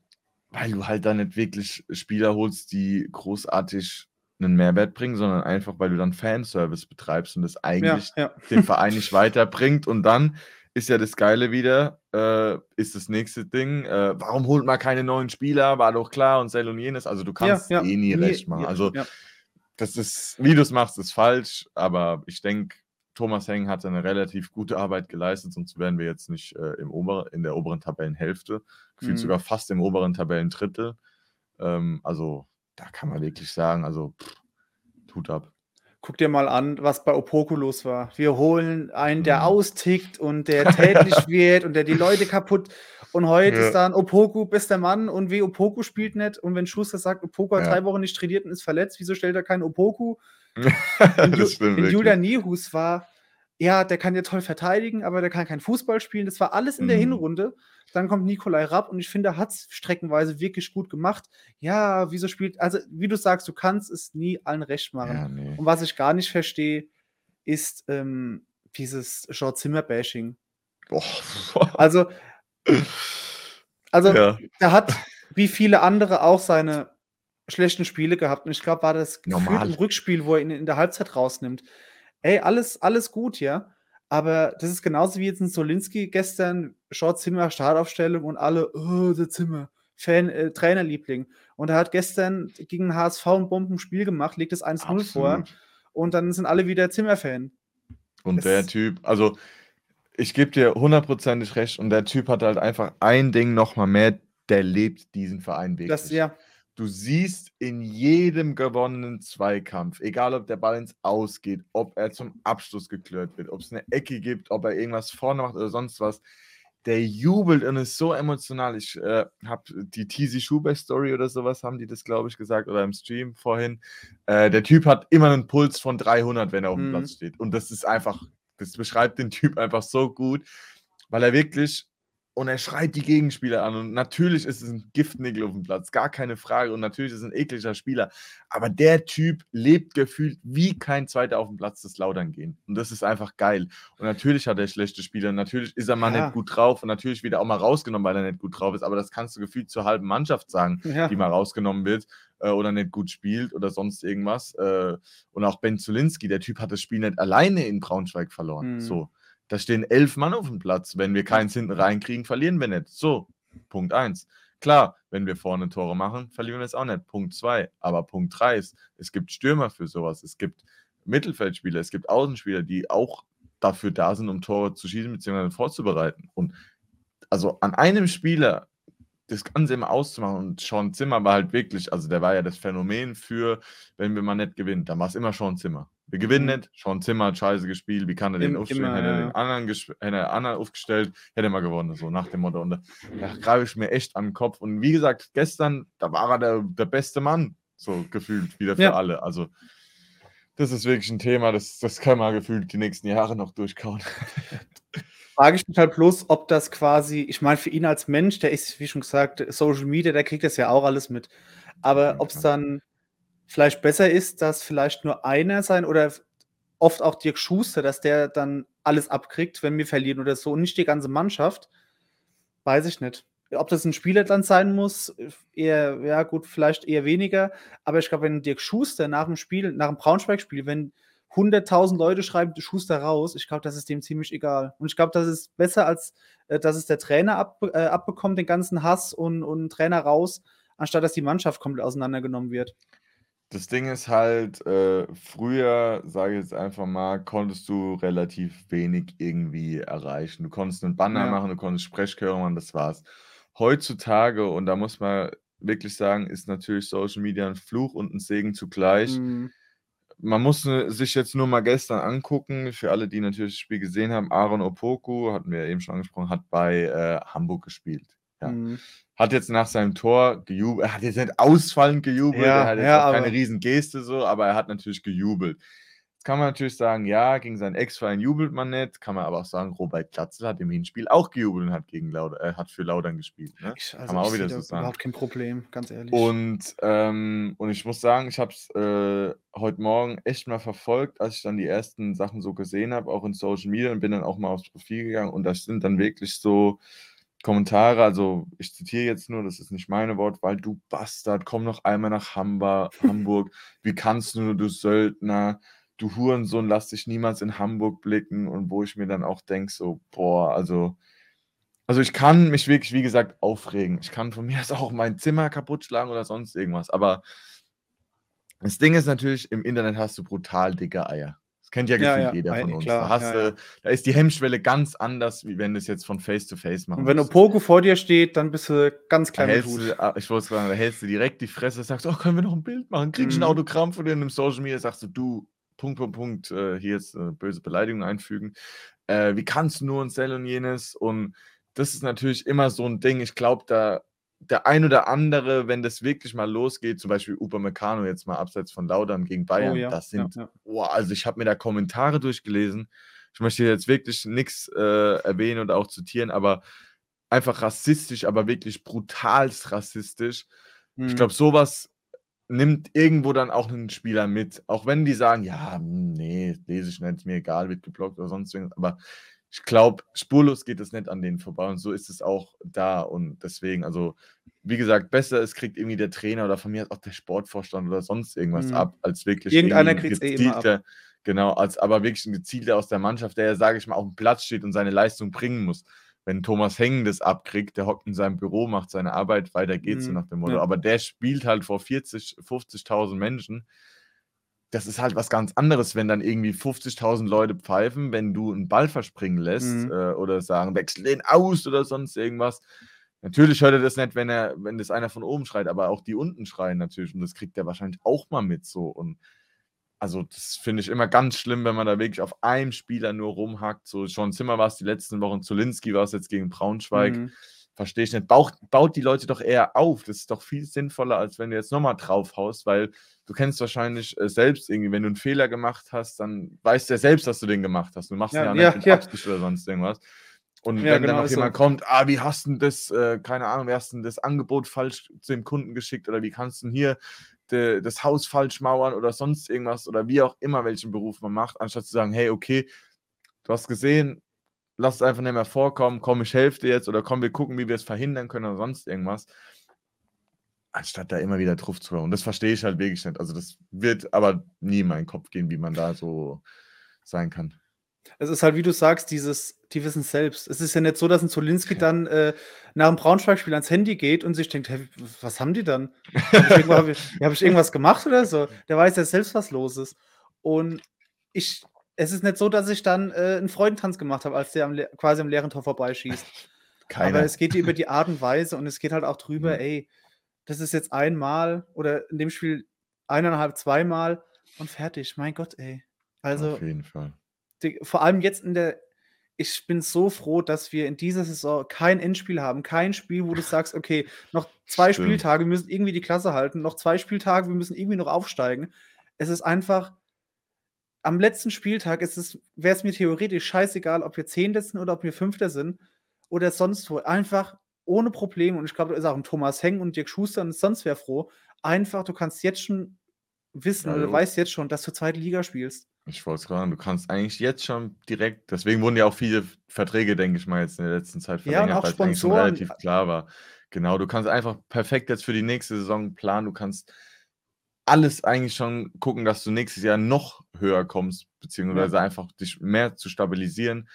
weil du halt da nicht wirklich Spieler holst, die großartig einen Mehrwert bringen, sondern einfach, weil du dann Fanservice betreibst und das Ja, eigentlich ja. den Verein nicht weiterbringt. Und dann ist ja das Geile wieder, äh, ist das nächste Ding, äh, warum holt man keine neuen Spieler? War doch klar und Sel und jenes. Also du kannst ja, eh nie recht machen. ja, Also ja. das ist, wie du es machst, ist falsch, aber ich denke, Thomas Heng hat eine relativ gute Arbeit geleistet, sonst wären wir jetzt nicht äh, im Ober in der oberen Tabellenhälfte, gefühlt Mhm. sogar fast im oberen Tabellendrittel. Ähm, also da kann man wirklich sagen, also pff, tut ab. Guck dir mal an, was bei Opoku los war. Wir holen einen, der Mhm. austickt und der tätlich wird und der die Leute kaputt. Und heute Ja. ist dann Opoku bester Mann und wie Opoku spielt nicht. Und wenn Schuster sagt, Opoku hat Ja. drei Wochen nicht trainiert und ist verletzt, wieso stellt er keinen Opoku? In, Ju wirklich. Julian Nihus war, ja, der kann ja toll verteidigen, aber der kann kein Fußball spielen. Das war alles in der Mhm. Hinrunde. Dann kommt Nikolai Rapp und ich finde, er hat es streckenweise wirklich gut gemacht. Ja, wieso spielt, also wie du sagst, du kannst es nie allen recht machen. Ja, nee. Und was ich gar nicht verstehe, ist ähm, dieses Jean Zimmer-Bashing. Boah. Also, also ja. er hat wie viele andere auch seine schlechten Spiele gehabt. Und ich glaube, war das Normal. im Rückspiel, wo er ihn in der Halbzeit rausnimmt. Ey, alles, alles gut, ja. Aber das ist genauso wie jetzt ein Solinski gestern, Short Zimmer, Startaufstellung und alle, oh, der Zimmer, Fan, äh, Trainerliebling. Und er hat gestern gegen HSV ein Bombenspiel gemacht, legt es 1-0 vor und dann sind alle wieder Zimmer-Fan. Und Es- der Typ, also ich gebe dir hundertprozentig recht und der Typ hat halt einfach ein Ding nochmal mehr, der lebt diesen Verein wirklich. Das, ja, Du siehst in jedem gewonnenen Zweikampf, egal ob der Ball ins Aus geht, ob er zum Abschluss geklört wird, ob es eine Ecke gibt, ob er irgendwas vorne macht oder sonst was, der jubelt und ist so emotional. Ich äh, habe die Tizi Schubert Story oder sowas, haben die das, glaube ich, gesagt, oder im Stream vorhin. Äh, der Typ hat immer einen Puls von 300, wenn er auf dem Mhm. Platz steht. Und das ist einfach, das beschreibt den Typ einfach so gut, weil er wirklich und er schreit die Gegenspieler an. Und natürlich ist es ein Giftnickel auf dem Platz, gar keine Frage. Und natürlich ist es ein ekliger Spieler. Aber der Typ lebt gefühlt wie kein zweiter auf dem Platz des Laudern gehen. Und das ist einfach geil. Und natürlich hat er schlechte Spieler. Und natürlich ist er mal Ja. nicht gut drauf. Und natürlich wird er auch mal rausgenommen, weil er nicht gut drauf ist. Aber das kannst du gefühlt zur halben Mannschaft sagen, ja. die mal rausgenommen wird äh, oder nicht gut spielt oder sonst irgendwas. Äh, und auch Ben Zulinski, der Typ hat das Spiel nicht alleine in Braunschweig verloren. Mhm. So. Da stehen elf Mann auf dem Platz. Wenn wir keins hinten reinkriegen, verlieren wir nicht. So, Punkt eins. Klar, wenn wir vorne Tore machen, verlieren wir es auch nicht. Punkt zwei. Aber Punkt drei ist, es gibt Stürmer für sowas. Es gibt Mittelfeldspieler, es gibt Außenspieler, die auch dafür da sind, um Tore zu schießen bzw. vorzubereiten. Und also an einem Spieler das Ganze immer auszumachen und Sean Zimmer war halt wirklich, also der war ja das Phänomen für, wenn wir mal nicht gewinnen, dann war es immer Sean Zimmer. Wir gewinnen mhm. nicht, Sean Zimmer hat scheiße gespielt, wie kann er den aufstellen, hätte er den anderen, hätte er anderen aufgestellt, hätte er mal gewonnen, so nach dem Motto. Und da greife ich mir echt an den Kopf. Und wie gesagt, gestern, da war er der, der beste Mann, so gefühlt wieder für ja. alle. Also das ist wirklich ein Thema, das, das kann man gefühlt die nächsten Jahre noch durchkauen. Frage ich mich halt bloß, ob das quasi, ich meine, für ihn als Mensch, der ist, wie schon gesagt, Social Media, der kriegt das ja auch alles mit. Aber ja, ob es dann vielleicht besser ist, dass vielleicht nur einer sein oder oft auch Dirk Schuster, dass der dann alles abkriegt, wenn wir verlieren oder so und nicht die ganze Mannschaft, weiß ich nicht. Ob das ein Spieler dann sein muss, eher, ja gut, vielleicht eher weniger. Aber ich glaube, wenn Dirk Schuster nach dem Spiel, nach dem Braunschweig-Spiel, wenn 100.000 Leute schreiben Schuster raus, ich glaube, das ist dem ziemlich egal. Und ich glaube, das ist besser, als äh, dass es der Trainer ab, äh, abbekommt, den ganzen Hass und, und Trainer raus, anstatt dass die Mannschaft komplett auseinandergenommen wird. Das Ding ist halt, äh, früher, sage ich jetzt einfach mal, konntest du relativ wenig irgendwie erreichen. Du konntest einen Banner Ja. machen, du konntest Sprechchöre machen, das war's heutzutage, und da muss man wirklich sagen, ist natürlich Social Media ein Fluch und ein Segen zugleich. Mhm. Man muss sich jetzt nur mal gestern angucken, für alle, die natürlich das Spiel gesehen haben, Aaron Opoku, hatten wir ja eben schon angesprochen, hat bei äh, Hamburg gespielt. Ja. Mhm. Hat jetzt nach seinem Tor gejubelt, er hat jetzt nicht ausfallend gejubelt, ja, er hat jetzt ja, auch keine riesen Geste so, aber er hat natürlich gejubelt kann man natürlich sagen, ja, gegen seinen Ex-Verein jubelt man nicht. Kann man aber auch sagen, Robert Glatzel hat im Hinspiel auch gejubelt und hat, gegen Lauder, äh, hat für Laudern gespielt. Ne? Ich, also kann man auch wieder so sagen. Überhaupt kein Problem, ganz ehrlich. Und, ähm, und ich muss sagen, ich habe es äh, heute Morgen echt mal verfolgt, als ich dann die ersten Sachen so gesehen habe, auch in Social Media und bin dann auch mal aufs Profil gegangen. Und das sind dann wirklich so. Kommentare, also ich zitiere jetzt nur, das ist nicht meine Wort, weil du Bastard, komm noch einmal nach Hamburg, Hamburg, wie kannst du, du Söldner, du Hurensohn, lass dich niemals in Hamburg blicken und wo ich mir dann auch denke, so, boah, also, also ich kann mich wirklich, wie gesagt, aufregen. Ich kann von mir aus auch mein Zimmer kaputt schlagen oder sonst irgendwas, aber das Ding ist natürlich, im Internet hast du brutal dicke Eier. Das kennt ja gefühlt ja, ja, jeder von uns. Klar, da, hast, ja, da ist die Hemmschwelle ganz anders, wie wenn du es jetzt von Face to Face machst. Und wenn Opoku vor dir steht, dann bist du ganz klein. Du, ah, ich wollte sagen, da hältst du direkt die Fresse, sagst, oh, können wir noch ein Bild machen? Kriegst mhm. ein Autogramm von dir in einem Social Media, sagst du, du, Punkt, Punkt, Punkt, äh, hier jetzt äh, böse Beleidigung einfügen. Äh, wie kannst du nur und Cell und jenes? Und das ist natürlich immer so ein Ding. Ich glaube, da der ein oder andere, wenn das wirklich mal losgeht, zum Beispiel Upamecano jetzt mal abseits von Laudern gegen oh Bayern, oh, ja. das sind, ja, ja. Oh, also ich habe mir da Kommentare durchgelesen. Ich möchte jetzt wirklich nichts äh, erwähnen oder auch zitieren, aber einfach rassistisch, aber wirklich brutalst rassistisch. Mhm. Ich glaube, sowas nimmt irgendwo dann auch einen Spieler mit. Auch wenn die sagen, ja, hm, nee, lese ich nicht, ist mir egal, wird geblockt oder sonst irgendwas. Aber ich glaube, spurlos geht es nicht an denen vorbei und so ist es auch da. Und deswegen, also, wie gesagt, besser es kriegt irgendwie der Trainer oder von mir auch der Sportvorstand oder sonst irgendwas mhm. ab, als wirklich Irgendeiner kriegt eh immer ab. Genau, als aber wirklich ein gezielter aus der Mannschaft, der, sage ich mal, auf dem Platz steht und seine Leistung bringen muss wenn Thomas Hengen das abkriegt, der hockt in seinem Büro, macht seine Arbeit, weiter geht's mhm. nach dem Motto. Ja. Aber der spielt halt vor 40, 50.000 Menschen. Das ist halt was ganz anderes, wenn dann irgendwie 50.000 Leute pfeifen, wenn du einen Ball verspringen lässt mhm. äh, oder sagen, wechsel den aus oder sonst irgendwas. Natürlich hört er das nicht, wenn er, wenn das einer von oben schreit, aber auch die unten schreien natürlich und das kriegt er wahrscheinlich auch mal mit so. Und also das finde ich immer ganz schlimm, wenn man da wirklich auf einem Spieler nur rumhackt. So schon Zimmer war es die letzten Wochen, Zulinski war es jetzt gegen Braunschweig. Mhm. Verstehe ich nicht. Bauch, baut die Leute doch eher auf. Das ist doch viel sinnvoller, als wenn du jetzt nochmal draufhaust, weil du kennst wahrscheinlich äh, selbst irgendwie, wenn du einen Fehler gemacht hast, dann weißt du ja selbst, dass du den gemacht hast. Du machst ja, ja nicht ja, mit. Absicht oder sonst irgendwas. Und ja, wenn genau, dann noch jemand so. kommt, ah, wie hast du das, äh, keine Ahnung, wie hast du das Angebot falsch zu dem Kunden geschickt oder wie kannst du hier de, das Haus falsch mauern oder sonst irgendwas oder wie auch immer, welchen Beruf man macht, anstatt zu sagen, hey, okay, du hast gesehen, lass es einfach nicht mehr vorkommen, komm, ich helfe dir jetzt oder komm, wir gucken, wie wir es verhindern können oder sonst irgendwas. Anstatt da immer wieder drauf zu hören. Und das verstehe ich halt wirklich nicht. Also, das wird aber nie in meinen Kopf gehen, wie man da so sein kann. Es ist halt, wie du sagst, dieses, die wissen selbst. Es ist ja nicht so, dass ein Zolinski dann äh, nach dem Braunschweig-Spiel ans Handy geht und sich denkt, hey, was haben die dann? Habe ich, hab ich, hab ich irgendwas gemacht oder so? Der weiß ja selbst, was los ist. Und ich es ist nicht so, dass ich dann äh, einen Freudentanz gemacht habe, als der am quasi am leeren Tor vorbeischießt. Keiner. Aber es geht über die Art und Weise und es geht halt auch drüber, Mhm. ey, das ist jetzt einmal oder in dem Spiel eineinhalb, zweimal und fertig. Mein Gott, ey. Also, Auf jeden Fall. die, vor allem jetzt in der. Ich bin so froh, dass wir in dieser Saison kein Endspiel haben. Kein Spiel, wo du sagst, okay, noch zwei Stimmt. Spieltage, wir müssen irgendwie die Klasse halten. Noch zwei Spieltage, wir müssen irgendwie noch aufsteigen. Es ist einfach. Am letzten Spieltag wäre es mir theoretisch scheißegal, ob wir Zehnter sind oder ob wir Fünfter sind oder sonst wo. Einfach ohne Probleme. Und ich glaube, da ist auch ein Thomas Heng und Dirk Schuster und sonst wer froh. Einfach, du kannst jetzt schon wissen Ja, oder jo. weißt jetzt schon, dass du zweite Liga spielst. Ich wollte es gerade du kannst eigentlich jetzt schon direkt, deswegen wurden ja auch viele Verträge, denke ich mal, jetzt in der letzten Zeit Ja, verlängert, auch weil es eigentlich schon relativ klar war. Genau, du kannst einfach perfekt jetzt für die nächste Saison planen. Du kannst alles eigentlich schon gucken, dass du nächstes Jahr noch höher kommst, beziehungsweise einfach dich mehr zu stabilisieren.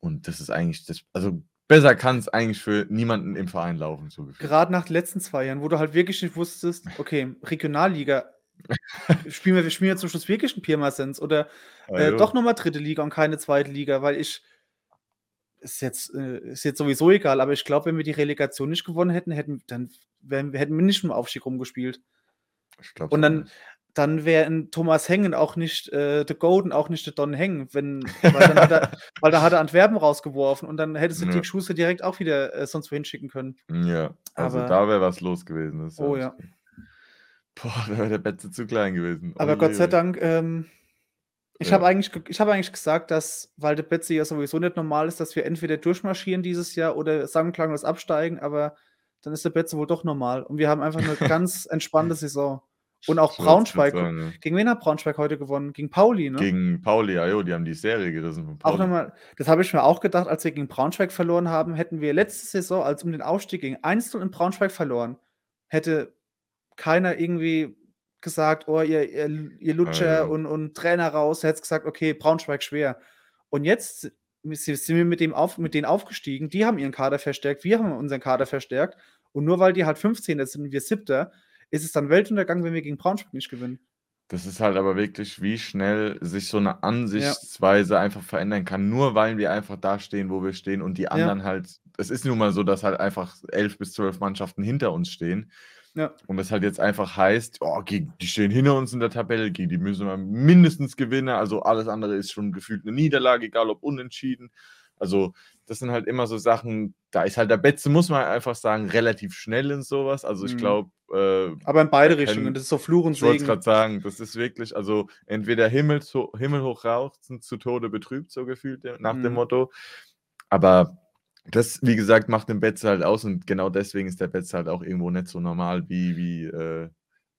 Und das ist eigentlich das, also besser kann es eigentlich für niemanden im Verein laufen, so gefühlt. Gerade nach den letzten zwei Jahren, wo du halt wirklich nicht wusstest, okay, Regionalliga, spielen wir, wir spielen jetzt zum Schluss wirklich ein Pirmasens oder Ah, äh, jo. doch nochmal dritte Liga und keine zweite Liga, weil ich ist jetzt, äh, ist jetzt sowieso egal, aber ich glaube, wenn wir die Relegation nicht gewonnen hätten, hätten dann wären, hätten wir nicht im Aufstieg rumgespielt. Ich glaub's Und dann, dann wäre ein Thomas Hengen auch nicht äh, The Golden, auch nicht der Don Heng, wenn, weil, dann hat er, weil da hat er Antwerpen rausgeworfen und dann hättest du Ja. Dirk Schuster direkt auch wieder äh, sonst wohin schicken können. Ja, also Aber- da wäre was los gewesen. Oh ja. Boah, da wäre der Betze zu klein gewesen. Aber Oje, Gott sei. Dank, ähm, ich Ja. habe eigentlich, ge- ich hab eigentlich gesagt, dass, weil der Betze ja sowieso nicht normal ist, dass wir entweder durchmarschieren dieses Jahr oder und klanglos absteigen, aber dann ist der Betze wohl doch normal. Und wir haben einfach eine ganz entspannte Saison. Und auch Braunschweig. sagen, ja. Gegen wen hat Braunschweig heute gewonnen? Gegen Pauli, ne? Gegen Pauli, ja, jo, die haben die Serie gerissen von Auch Pauli. nochmal, das habe ich mir auch gedacht, als wir gegen Braunschweig verloren haben, hätten wir letzte Saison, als es um den Aufstieg ging, einzeln in Braunschweig verloren, hätte keiner irgendwie gesagt, oh, ihr, ihr, ihr Lutscher ja. und, und Trainer raus, hätte gesagt, okay, Braunschweig schwer. Und jetzt si- sind wir mit, dem auf, mit denen aufgestiegen, die haben ihren Kader verstärkt, wir haben unseren Kader verstärkt. Und nur weil die halt 15. sind und wir 7. ist es dann Weltuntergang, wenn wir gegen Braunschweig nicht gewinnen. Das ist halt aber wirklich, wie schnell sich so eine Ansichtsweise einfach verändern kann, nur weil wir einfach da stehen, wo wir stehen und die anderen halt, es ist nun mal so, dass halt einfach elf bis zwölf Mannschaften hinter uns stehen. Ja. Und das halt jetzt einfach heißt, oh, gegen, die stehen hinter uns in der Tabelle, gegen die müssen wir mindestens gewinnen. Also alles andere ist schon gefühlt eine Niederlage, egal ob unentschieden. Also das sind halt immer so Sachen, da ist halt der Betze, muss man einfach sagen, relativ schnell in sowas. Also ich Mhm. glaube, äh, Aber in beide können- Richtungen, das ist so Fluch und ich wollte es Segen. gerade sagen, das ist wirklich, also entweder Himmelsho himmelhoch rauchzen, zu Tode betrübt, so gefühlt de- nach dem Mhm. Motto. Aber das, wie gesagt, macht den Betze halt aus und genau deswegen ist der Betze halt auch irgendwo nicht so normal wie, wie äh,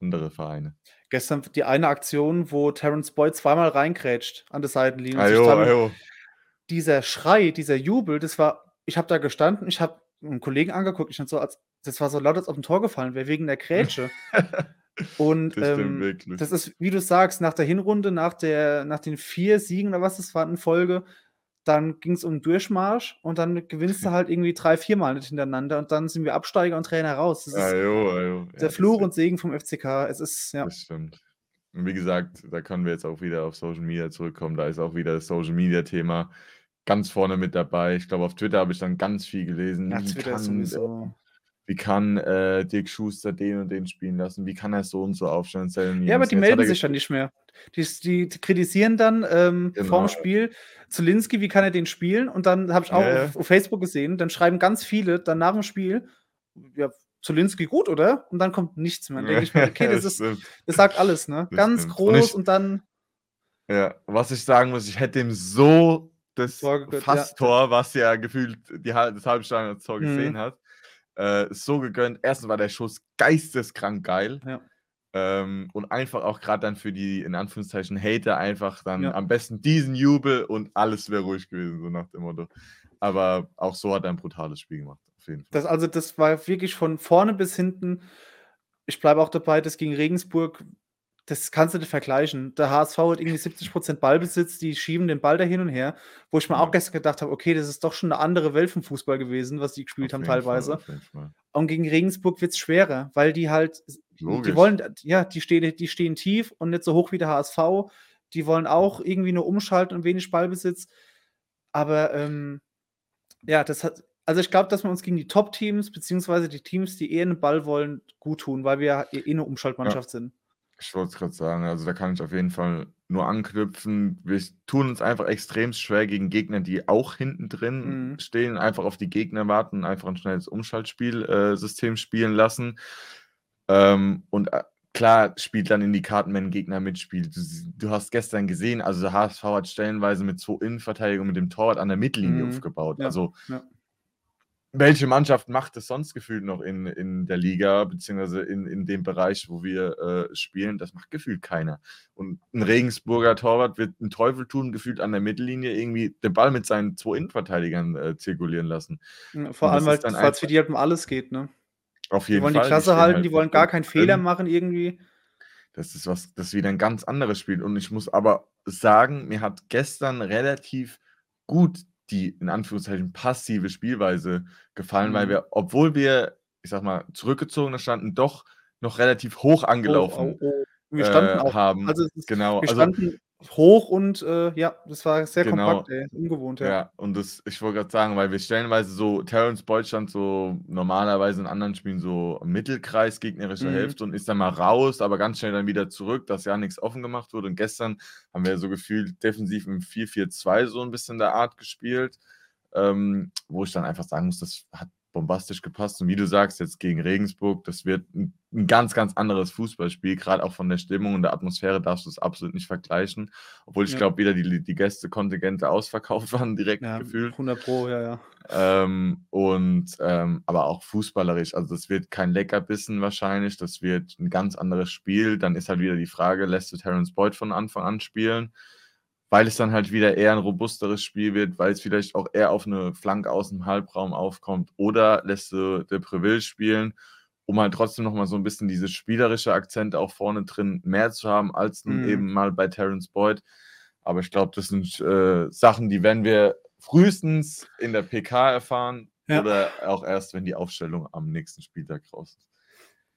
andere Vereine. Gestern die eine Aktion, wo Terence Boyd zweimal reingrätscht an der Seitenlinie. Ajo, ajo. Dieser Schrei, dieser Jubel, das war, ich habe da gestanden, ich habe einen Kollegen angeguckt, ich so, als, das war so laut, als auf ein Tor gefallen wäre, wegen der Grätsche. Und Das ähm, das ist, wie du sagst, nach der Hinrunde, nach, der, nach den vier Siegen oder was das war in Folge, dann ging es um den Durchmarsch und dann gewinnst du halt irgendwie drei, viermal nicht hintereinander und dann sind wir Absteiger und Trainer raus. Das ist Ajo, ajo. Ja, der das Fluch und Segen vom FCK. Es ist, ja. Das stimmt. Und wie gesagt, da können wir jetzt auch wieder auf Social Media zurückkommen. Da ist auch wieder das Social Media Thema ganz vorne mit dabei. Ich glaube, auf Twitter habe ich dann ganz viel gelesen. Ja, wie Twitter kann, ist sowieso. wie kann äh, Dirk Schuster den und den spielen lassen? Wie kann er so und so aufstellen? Ja, aber die Jetzt melden sich ja nicht mehr. Die, die kritisieren dann ähm, Genau. vorm Spiel Zulinski, wie kann er den spielen? Und dann habe ich auch Ja, auf, auf Facebook gesehen, dann schreiben ganz viele dann nach dem Spiel, ja, Zulinski gut, oder? Und dann kommt nichts mehr. Dann denke ich mir, okay, das, ist, stimmt. das sagt alles, ne? Das Ganz stimmt. Und groß ich- und dann, Ja, was ich sagen muss, ich hätte ihm so das Tor gegönnt, Fast-Tor, was ja gefühlt die, das Halbstein als Tor Mhm. gesehen hat, äh, so gegönnt. Erstens war der Schuss geisteskrank geil. Ja. Ähm, und einfach auch gerade dann für die, in Anführungszeichen, Hater einfach dann Ja. am besten diesen Jubel und alles wäre ruhig gewesen, so nach dem Motto. Aber auch so hat er ein brutales Spiel gemacht, auf jeden Fall. das, also das war wirklich von vorne bis hinten. Ich bleibe auch dabei, das gegen Regensburg, das kannst du nicht vergleichen. Der HSV hat irgendwie 70% Ballbesitz, die schieben den Ball da hin und her, wo ich mir auch gestern gedacht habe, okay, das ist doch schon eine andere Welt vom Fußball gewesen, was die gespielt Auf haben teilweise. Fall. Und gegen Regensburg wird es schwerer, weil die halt, die Logisch. wollen, ja, die stehen, die stehen tief und nicht so hoch wie der HSV. die wollen auch irgendwie nur umschalten und wenig Ballbesitz. Aber ähm, ja, das hat, also ich glaube, dass wir uns gegen die Top-Teams, beziehungsweise die Teams, die eher einen Ball wollen, gut tun, weil wir eh eine Umschaltmannschaft ja. sind. Ich wollte es gerade sagen, also da kann ich auf jeden Fall nur anknüpfen. Wir tun uns einfach extrem schwer gegen Gegner, die auch hinten drin mhm. stehen, einfach auf die Gegner warten, einfach ein schnelles Umschaltspielsystem äh, spielen lassen. Ähm, und äh, klar spielt dann in die Karten, wenn ein Gegner mitspielt. Du, du, hast gestern gesehen, also der HSV hat stellenweise mit zwei Innenverteidigungen mit dem Torwart an der Mittellinie mhm. aufgebaut. Ja, also ja welche Mannschaft macht es sonst gefühlt noch in, in der Liga, beziehungsweise in, in dem Bereich, wo wir äh, spielen? Das macht gefühlt keiner. Und ein Regensburger Torwart wird einen Teufel tun, gefühlt an der Mittellinie irgendwie den Ball mit seinen zwei Innenverteidigern äh, zirkulieren lassen. vor allem, weil es für die halt um alles geht, ne? Auf jeden Fall. Die wollen die Klasse halten, halt die wollen gar keinen Fehler machen irgendwie. Das ist was, das ist wieder ein ganz anderes Spiel. Und ich muss aber sagen, mir hat gestern relativ gut die in Anführungszeichen passive Spielweise gefallen, weil mhm. wir, obwohl wir, ich sag mal, zurückgezogener standen, doch noch relativ hoch Oh, angelaufen oh, oh. Wir standen äh, auch, haben. also es ist, Genau, wir also standen hoch und äh, ja, das war sehr Genau. kompakt, ey. Ungewohnt, ja. Ja, und das, ich wollte gerade sagen, weil wir stellenweise so, Terence Boyd stand so normalerweise in anderen Spielen so Mittelkreis gegnerischer Mhm. Hälfte und ist dann mal raus, aber ganz schnell dann wieder zurück, dass ja nichts offen gemacht wurde. Und gestern haben wir so gefühlt defensiv im 4-4-2 so ein bisschen der Art gespielt, ähm, wo ich dann einfach sagen muss, das hat bombastisch gepasst. Und wie du sagst, jetzt gegen Regensburg, das wird ein, ein ganz, ganz anderes Fußballspiel. Gerade auch von der Stimmung und der Atmosphäre darfst du es absolut nicht vergleichen. Obwohl ich ja. glaube, wieder die, die Gästekontingente ausverkauft waren, direkt ja, gefühlt. 100 Pro, ja, ja. Ähm, und ähm, aber auch fußballerisch. Also, das wird kein Leckerbissen wahrscheinlich. Das wird ein ganz anderes Spiel. Dann ist halt wieder die Frage, lässt du Terence Boyd von Anfang an spielen? weil es dann halt wieder eher ein robusteres Spiel wird, weil es vielleicht auch eher auf eine Flanke aus dem Halbraum aufkommt. Oder lässt du De Preville spielen, um halt trotzdem nochmal so ein bisschen diese spielerische Akzente auch vorne drin mehr zu haben, als mhm. eben mal bei Terence Boyd. Aber ich glaube, das sind äh, Sachen, die werden wir frühestens in der PK erfahren ja. oder auch erst, wenn die Aufstellung am nächsten Spieltag raus ist.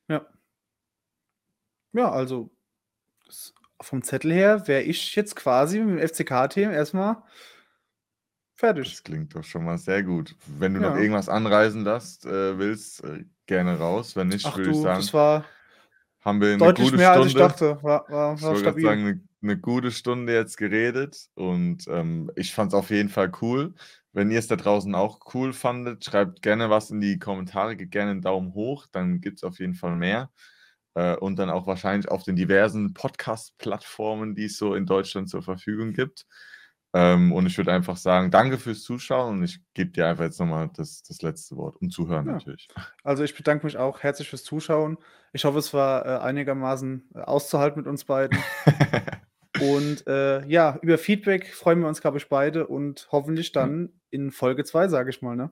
Ja. Ja, also vom Zettel her wäre ich jetzt quasi mit dem FCK-Team erstmal fertig. Das klingt doch schon mal sehr gut. Wenn du ja. noch irgendwas anreisen lässt, äh, willst, äh, gerne raus. Wenn nicht, würde ich sagen, das war haben wir eine deutlich gute mehr, Stunde. als ich dachte. War, war, ich würde sagen, eine, eine, gute Stunde jetzt geredet und ähm, ich fand es auf jeden Fall cool. Wenn ihr es da draußen auch cool fandet, schreibt gerne was in die Kommentare, gebt gerne einen Daumen hoch, dann gibt es auf jeden Fall mehr äh, und dann auch wahrscheinlich auf den diversen Podcast-Plattformen, die es so in Deutschland zur Verfügung gibt. Ähm, und ich würde einfach sagen, danke fürs Zuschauen und ich gebe dir einfach jetzt nochmal das, das letzte Wort und Zuhören ja. natürlich. Also ich bedanke mich auch herzlich fürs Zuschauen. Ich hoffe, es war äh, einigermaßen äh, auszuhalten mit uns beiden. und äh, ja, über Feedback freuen wir uns, glaube ich, beide und hoffentlich dann ja. in Folge 2, sage ich mal. Ne?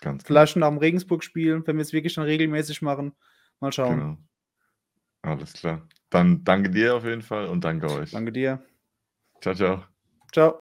Ganz Vielleicht genau. nach dem Regensburg-Spiel, wenn wir es wirklich dann regelmäßig machen. Mal schauen. Genau. Alles klar. Dann danke dir auf jeden Fall und danke euch. Danke dir. Ciao, ciao. Ciao.